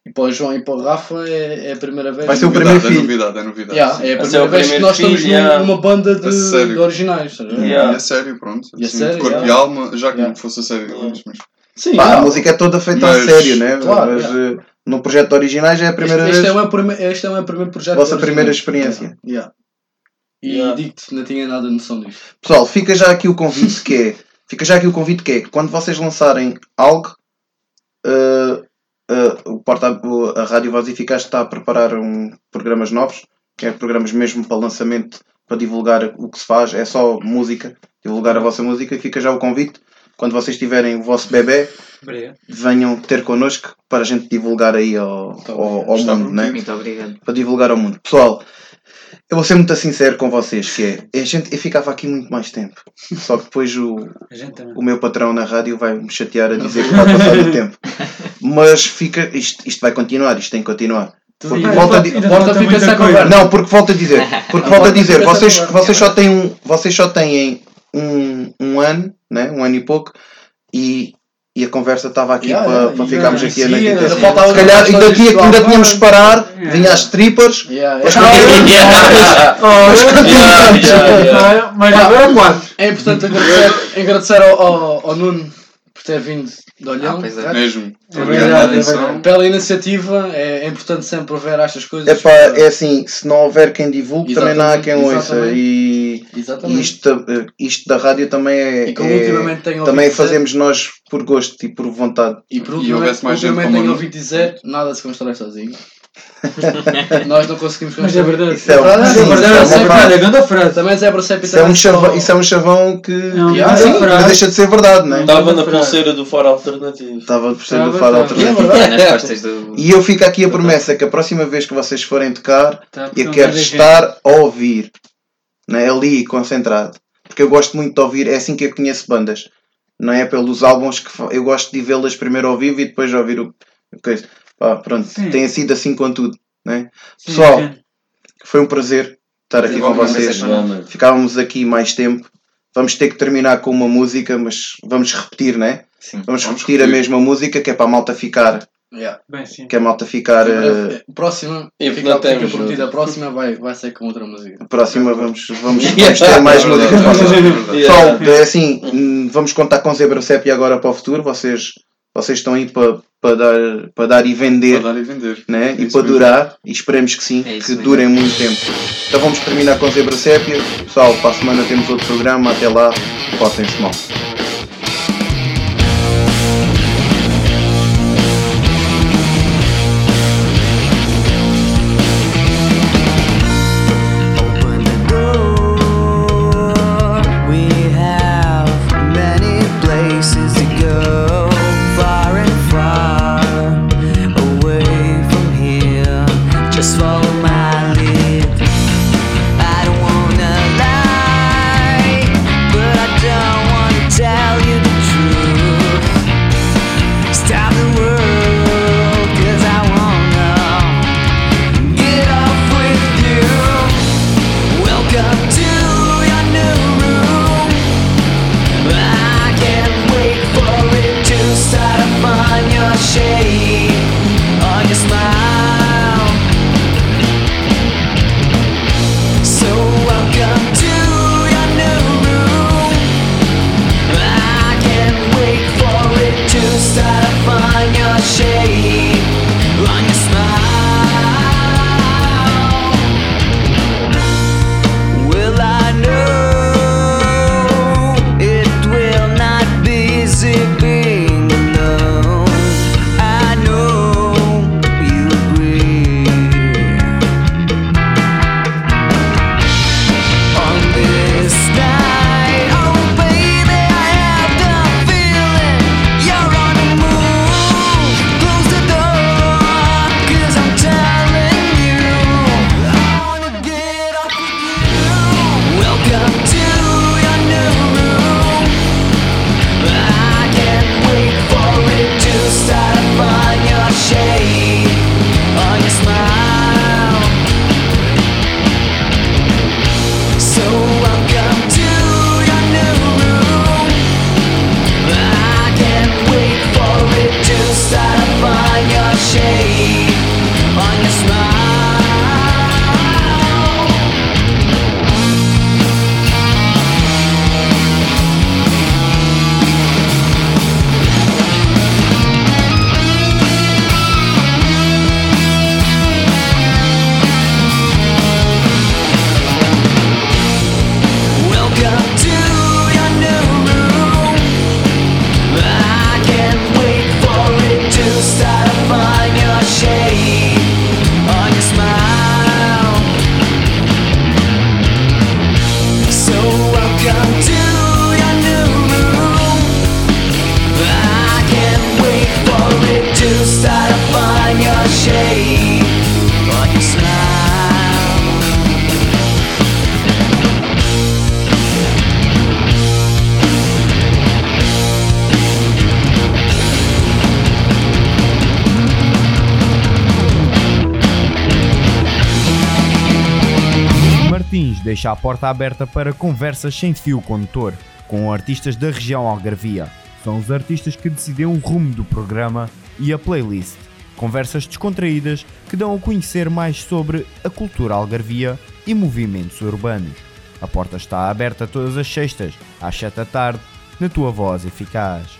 E para o João e para o Rafa é, é a primeira vez. Vai ser o primeiro é filho. novidade, é novidade. Yeah, é a primeira vez que nós estamos filho, yeah. numa banda de, de originais. ver? Yeah. E é sério, pronto. E é Assim, sério, de corpo yeah. e alma, já que Yeah. não fosse a sério Yeah. antes, mas. Sim, Pá, yeah. a música é toda feita Mas- a sério, né? Claro, Mas eh, no projeto de originais é a primeira este, este vez. é o prime- este é o meu primeiro projeto. Vossa primeira experiência. Yeah. E Yeah. digo-te, não tinha nada noção disto. Pessoal, fica já aqui o convite que é. Fica já aqui o convite que é que quando vocês lançarem algo, eh, eh, o porta, a Rádio Voz Eficaz está a preparar um, programas novos, que é programas mesmo para lançamento, para divulgar o que se faz, é só música, divulgar a vossa música e fica já o convite. Quando vocês tiverem o vosso bebê, Obrigado. venham ter connosco para a gente divulgar aí ao, ao, ao mundo, né? Muito obrigado. para divulgar ao mundo. Pessoal, eu vou ser muito sincero com vocês, que é, a gente, eu ficava aqui muito mais tempo. Só que depois o, A o meu patrão na rádio vai me chatear a dizer que vai passar o tempo. Mas fica, isto, isto vai continuar, isto tem que continuar. Porque volta a volta coisa. conversa. não, porque volto a dizer, porque Não, volto a volta dizer, vocês, vocês só têm um, vocês só têm um, um ano, né? um ano e pouco, e, e a conversa estava aqui Yeah, para, yeah, para ficarmos ainda aqui a noite assim, inteira. Ainda falta Se calhar ainda, tinha, ainda tínhamos que parar, Yeah. vinha as strippers, Yeah, Mas é, Yeah, yeah, yeah. Agora quatro. é importante agradecer, agradecer ao, ao, ao Nuno por ter vindo de Olhão. Ah, pois é. Mesmo. É verdade, pela é atenção. verdade. Pela iniciativa, é, é importante sempre ver estas coisas. Epá, é assim, se não houver quem divulgue, também não há quem Exatamente, ouça. exatamente. E Exatamente. isto, eh, isto da rádio também é. E como é- ultimamente tenho também dizer- fazemos nós por gosto e por vontade. E por E ultimamente, gente ultimamente tenho ouvido dizer, nada se constrói sozinho. Nós não conseguimos Mas é verdade. Isso é um- sim, é verdade, isso é é verdade. É grande frase. Também Zé Isso é, um chavão, isso é um chavão que. um sim, grande não deixa de ser verdade, não é? Estava na pulseira do faro alternativo. Estava por ser do estava. alternativo. É É. E eu fico aqui a promessa que a próxima vez que vocês forem tocar, Tá, eu não quero estar a ouvir, né? ali, concentrado. Porque eu gosto muito de ouvir, é assim que eu conheço bandas. Não é pelos álbuns que eu gosto de vê-las primeiro ao vivo e depois ouvir o. o coisa. Pá, pronto, Sim. tem sido assim com tudo. Né? Sim, Pessoal, sim. foi um prazer estar aqui com vocês. Ficávamos aqui mais tempo. Vamos ter que terminar com uma música, mas vamos repetir, né? Sim. Vamos, Vamos repetir, a mesma música que é para a malta ficar. Yeah. Bem, sim. Que a malta ficar. A próxima, E fica, fica prometida, a próxima vai, vai ser com outra música. A próxima vamos, vamos, vamos ter mais É músicas é verdade. Pessoal, é assim, hum, vamos contar com Zebra Sepia agora para o futuro. Vocês, vocês estão aí para, para, dar, para dar e vender, Para dar e vender. né? É e para mesmo. durar. E esperemos que sim, É que mesmo. durem muito tempo. Então vamos terminar com Zebra Sepia. Pessoal, para a semana temos outro programa. Até lá, portem-se mal. Porta aberta para conversas sem fio condutor com artistas da região Algarvia. São os artistas que decidem o rumo do programa e a playlist. Conversas descontraídas que dão a conhecer mais sobre a cultura algarvia e movimentos urbanos. A porta está aberta todas as sextas, às 7 da tarde, na tua voz eficaz.